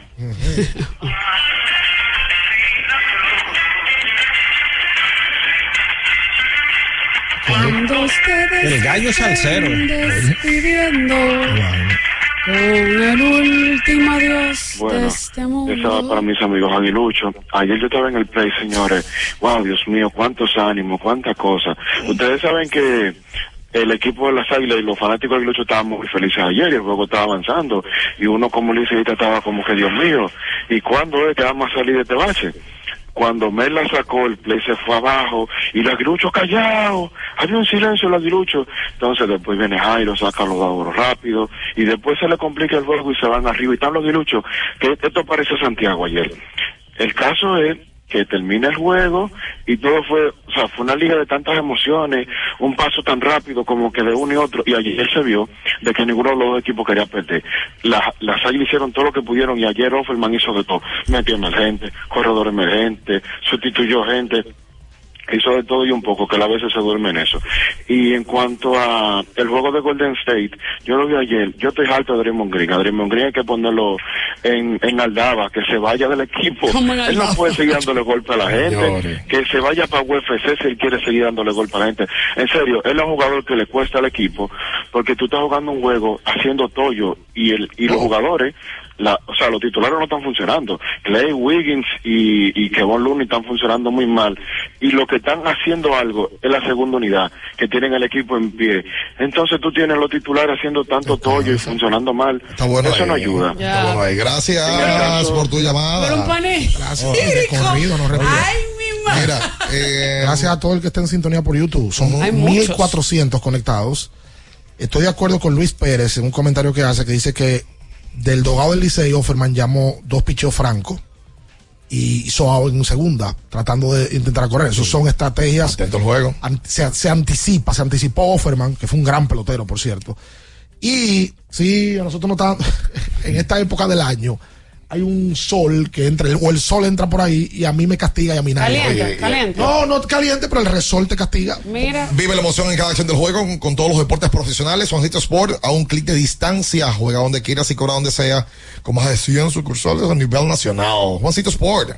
Cuando ustedes El gallo salsero. estén despidiendo con el último adiós de Bueno, este mundo. esa va para mis amigos Aguilucho. Ayer yo estaba en el play, señores. Wow, Dios mío, cuántos ánimos, cuántas cosas. Ustedes saben que el equipo de las Águilas y los fanáticos de Aguilucho estaban muy felices ayer y el juego estaba avanzando. Y uno como liceísta estaba como que, Dios mío, ¿y cuándo es que vamos a salir de este bache? Cuando Mel la sacó, el play se fue abajo y el aguilucho callado. Había un silencio el aguilucho. Entonces después viene Jairo, saca los dados rápido y después se le complica el juego y se van arriba. Y están los aguiluchos. Esto parece Santiago ayer. El caso es que termina el juego y todo fue, o sea, fue una liga de tantas emociones, un paso tan rápido como que de uno y otro, y ayer se vio de que ninguno de los dos equipos quería perder. La- las águilas hicieron todo lo que pudieron y ayer Offerman hizo de todo. Metió emergente, corredor emergente, sustituyó gente, hizo de todo y un poco, que a veces se duerme en eso. Y en cuanto a el juego de Golden State, yo lo vi ayer, yo estoy harto de Draymond Green. A Draymond Green hay que ponerlo en, en Aldaba, que se vaya del equipo. ¿Cómo en Él no puede seguir dándole golpe a la gente, que se vaya para UFC si él quiere seguir dándole golpe a la gente. En serio, él es un jugador que le cuesta al equipo, porque tú estás jugando un juego haciendo tollo y el y los jugadores la, o sea, los titulares no están funcionando. Clay Wiggins y, y Kevon Looney están funcionando muy mal. Y lo que están haciendo algo es la segunda unidad, que tienen el equipo en pie. Entonces tú tienes los titulares haciendo tanto tollo y funcionando mal. Está bueno Eso no ayuda. Está bueno ahí. Gracias por tu llamada. Pero un pané. Gracias. corrido, no. Ay, mi madre. Mira, eh, Gracias a todo el que está en sintonía por YouTube. Muchos. 1400 conectados. Estoy de acuerdo con Luis Pérez en un comentario que hace que dice que del dogado del Licey, Offerman llamó dos picheos francos y hizo out en segunda, tratando de intentar correr. Esas son estrategias. atento al juego. Se, se anticipa, se anticipó Offerman, que fue un gran pelotero, por cierto. Y sí, a nosotros no está, en esta época del año, hay un sol que entra, o el sol entra por ahí y a mí me castiga y a mí nadie. Caliente, Oye, caliente. No, no caliente, pero el resol te castiga. Mira. Vive la emoción en cada acción del juego con, con todos los deportes profesionales. Juancito Sport a un clic de distancia. Juega donde quieras y cobra donde sea. Con más de 100 sucursales a nivel nacional. Juancito Sport.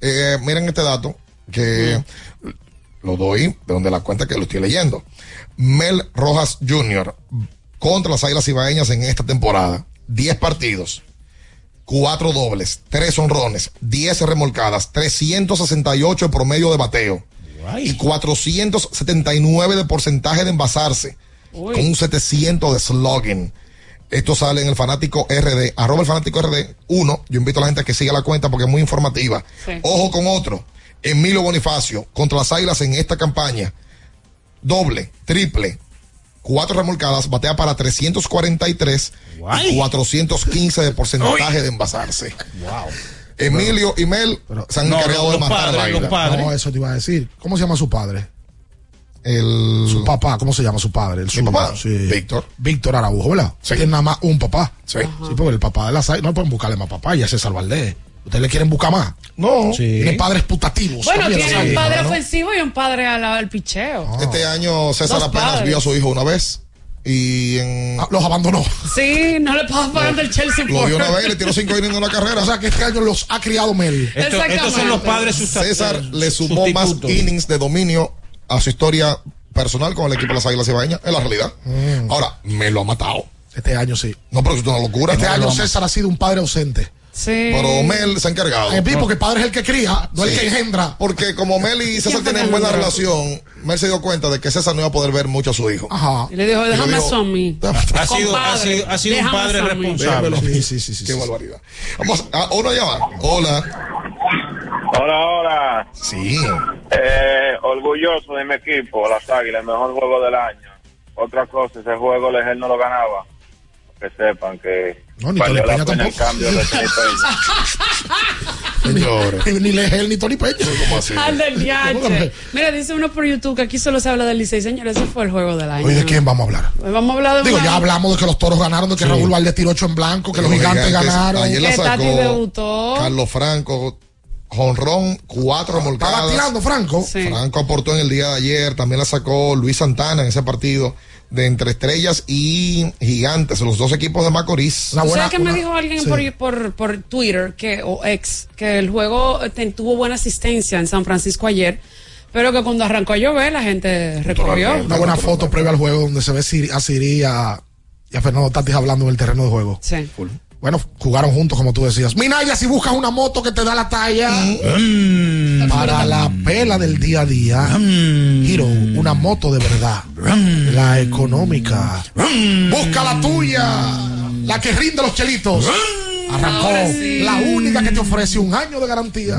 Eh, miren este dato que lo doy de donde la cuenta que lo estoy leyendo. Mel Rojas Jr. contra las Águilas Ibaeñas en esta temporada. 10 partidos. Cuatro dobles, tres honrones, 10 remolcadas, 368 en promedio de bateo y 479 de porcentaje de envasarse, Uy. con un 700 de slugging. Esto sale en el fanático RD, arroba el fanático RD 1. Yo invito a la gente a que siga la cuenta porque es muy informativa. Sí. Ojo con otro. Emilio Bonifacio contra las Águilas en esta campaña. Doble, triple, cuatro remolcadas, batea para 343 y 415 de porcentaje de envasarse. Emilio y Mel se han No, encargado de matar padres. No, eso te iba a decir. ¿Cómo se llama su padre? El... Su papá, ¿cómo se llama su padre? El ¿Mi zurdo. papá? Sí. Víctor. Víctor Araujo, ¿verdad? Sí. Tiene nada más un papá. Sí. Sí, porque el papá de la SAI no pueden buscarle más papá, ya es César Valdés. ¿Ustedes le quieren buscar más? No. Tiene padres putativos. Bueno, tiene sí, un padre ¿no? ofensivo y un padre al, al picheo. Este año César Dos apenas padres. vio a su hijo una vez y en... los abandonó. Sí, no le pasas pagando el Chelsea Lo por. vio una vez y le tiró cinco innings en una carrera. O sea que este año los ha criado Mel. Esto- estos son los padres César le sumó más innings de dominio a su historia personal con el equipo de las Águilas Ibaeñas, es la realidad. Ahora, me lo ha matado. Este año sí. No, pero eso es una locura. Este No, año César ha sido un padre ausente. Sí. Pero Mel se ha encargado. Eh, porque el padre es el que cría, no el Sí. que engendra. Porque como Mel y César tienen buena relación, Mel se dio cuenta de que César no iba a poder ver mucho a su hijo. Ajá. Y le dijo, déjame mí. Ha sido, ha sido, ha sido un padre responsable. Sí, sí, sí, sí. Qué sí. barbaridad. Vamos a una llamada. Hola. Hola, hola. Sí. Eh, orgulloso de mi equipo, las Águilas, el mejor juego del año. Otra cosa, ese juego Lejer no lo ganaba. Que sepan que No, ni valió Tony la Peña pena el cambio de Tony Peña. Señores. Ni, ni Legel ni Tony Peña. ¿Cómo así? Al del ¿Cómo viaje. que- Mira, dice uno por YouTube que aquí solo se habla del Licey. Señores, ese fue el juego del año. Hoy de quién vamos a hablar. Hoy Vamos a hablar de Digo, una- ya hablamos de que los toros ganaron, de que Raúl Valdés tiró ocho en blanco, que los, Los gigantes, gigantes, ganaron. ayer la Que Tati sacó debutó. Carlos Franco. jonrón, cuatro remolcadas. Estaba tirando Franco. Franco aportó en el día de ayer, también la sacó Luis Santana en ese partido de entre estrellas y gigantes, los dos equipos de Macorís. ¿Sabes que me dijo alguien Sí. por, por, por Twitter que, o ex que el juego te- tuvo buena asistencia en San Francisco ayer, pero que cuando arrancó a llover la gente recorrió? Una buena foto previa al juego donde se ve Siri- a Siri y a, y a Fernando Tatis hablando en el terreno de juego. Sí. Bueno, jugaron juntos, como tú decías. Minaya, si buscas una moto que te da la talla para la pela del día a día, Hero, una moto de verdad, la económica. Busca la tuya, la que rinde los chelitos. Arrancó sí. la única que te ofrece un año de garantía.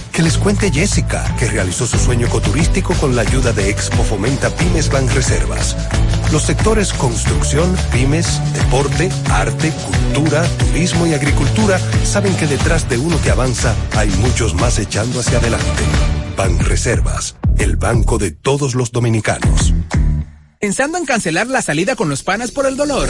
Que les cuente Jessica, que realizó su sueño ecoturístico con la ayuda de Expo Fomenta Pymes Banreservas. Los sectores construcción, pymes, deporte, arte, cultura, turismo y agricultura saben que detrás de uno que avanza hay muchos más echando hacia adelante. Banreservas, el banco de todos los dominicanos. Pensando en cancelar la salida con los panas por el dolor.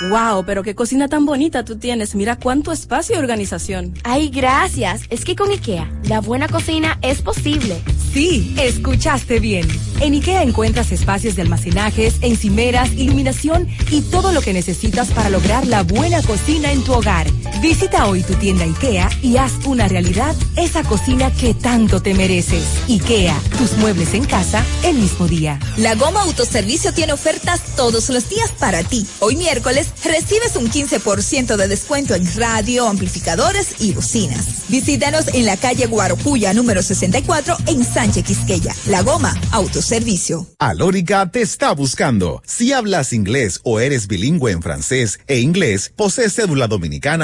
Wow, pero qué cocina tan bonita tú tienes. Mira cuánto espacio y organización. Ay, gracias. Es que con IKEA, la buena cocina es posible. Sí, escuchaste bien. En IKEA encuentras espacios de almacenajes, encimeras, iluminación y todo lo que necesitas para lograr la buena cocina en tu hogar. Visita hoy tu tienda IKEA y haz una realidad esa cocina que tanto te mereces. IKEA, tus muebles en casa el mismo día. La Goma Autoservicio tiene ofertas todos los días para ti. Hoy miércoles recibes un 15% de descuento en radio, amplificadores y bocinas. Visítanos en la calle Guarocuya número 64 en Sánchez Quisqueya. La Goma Autoservicio. Alórica te está buscando. Si hablas inglés o eres bilingüe en francés e inglés, posee cédula dominicana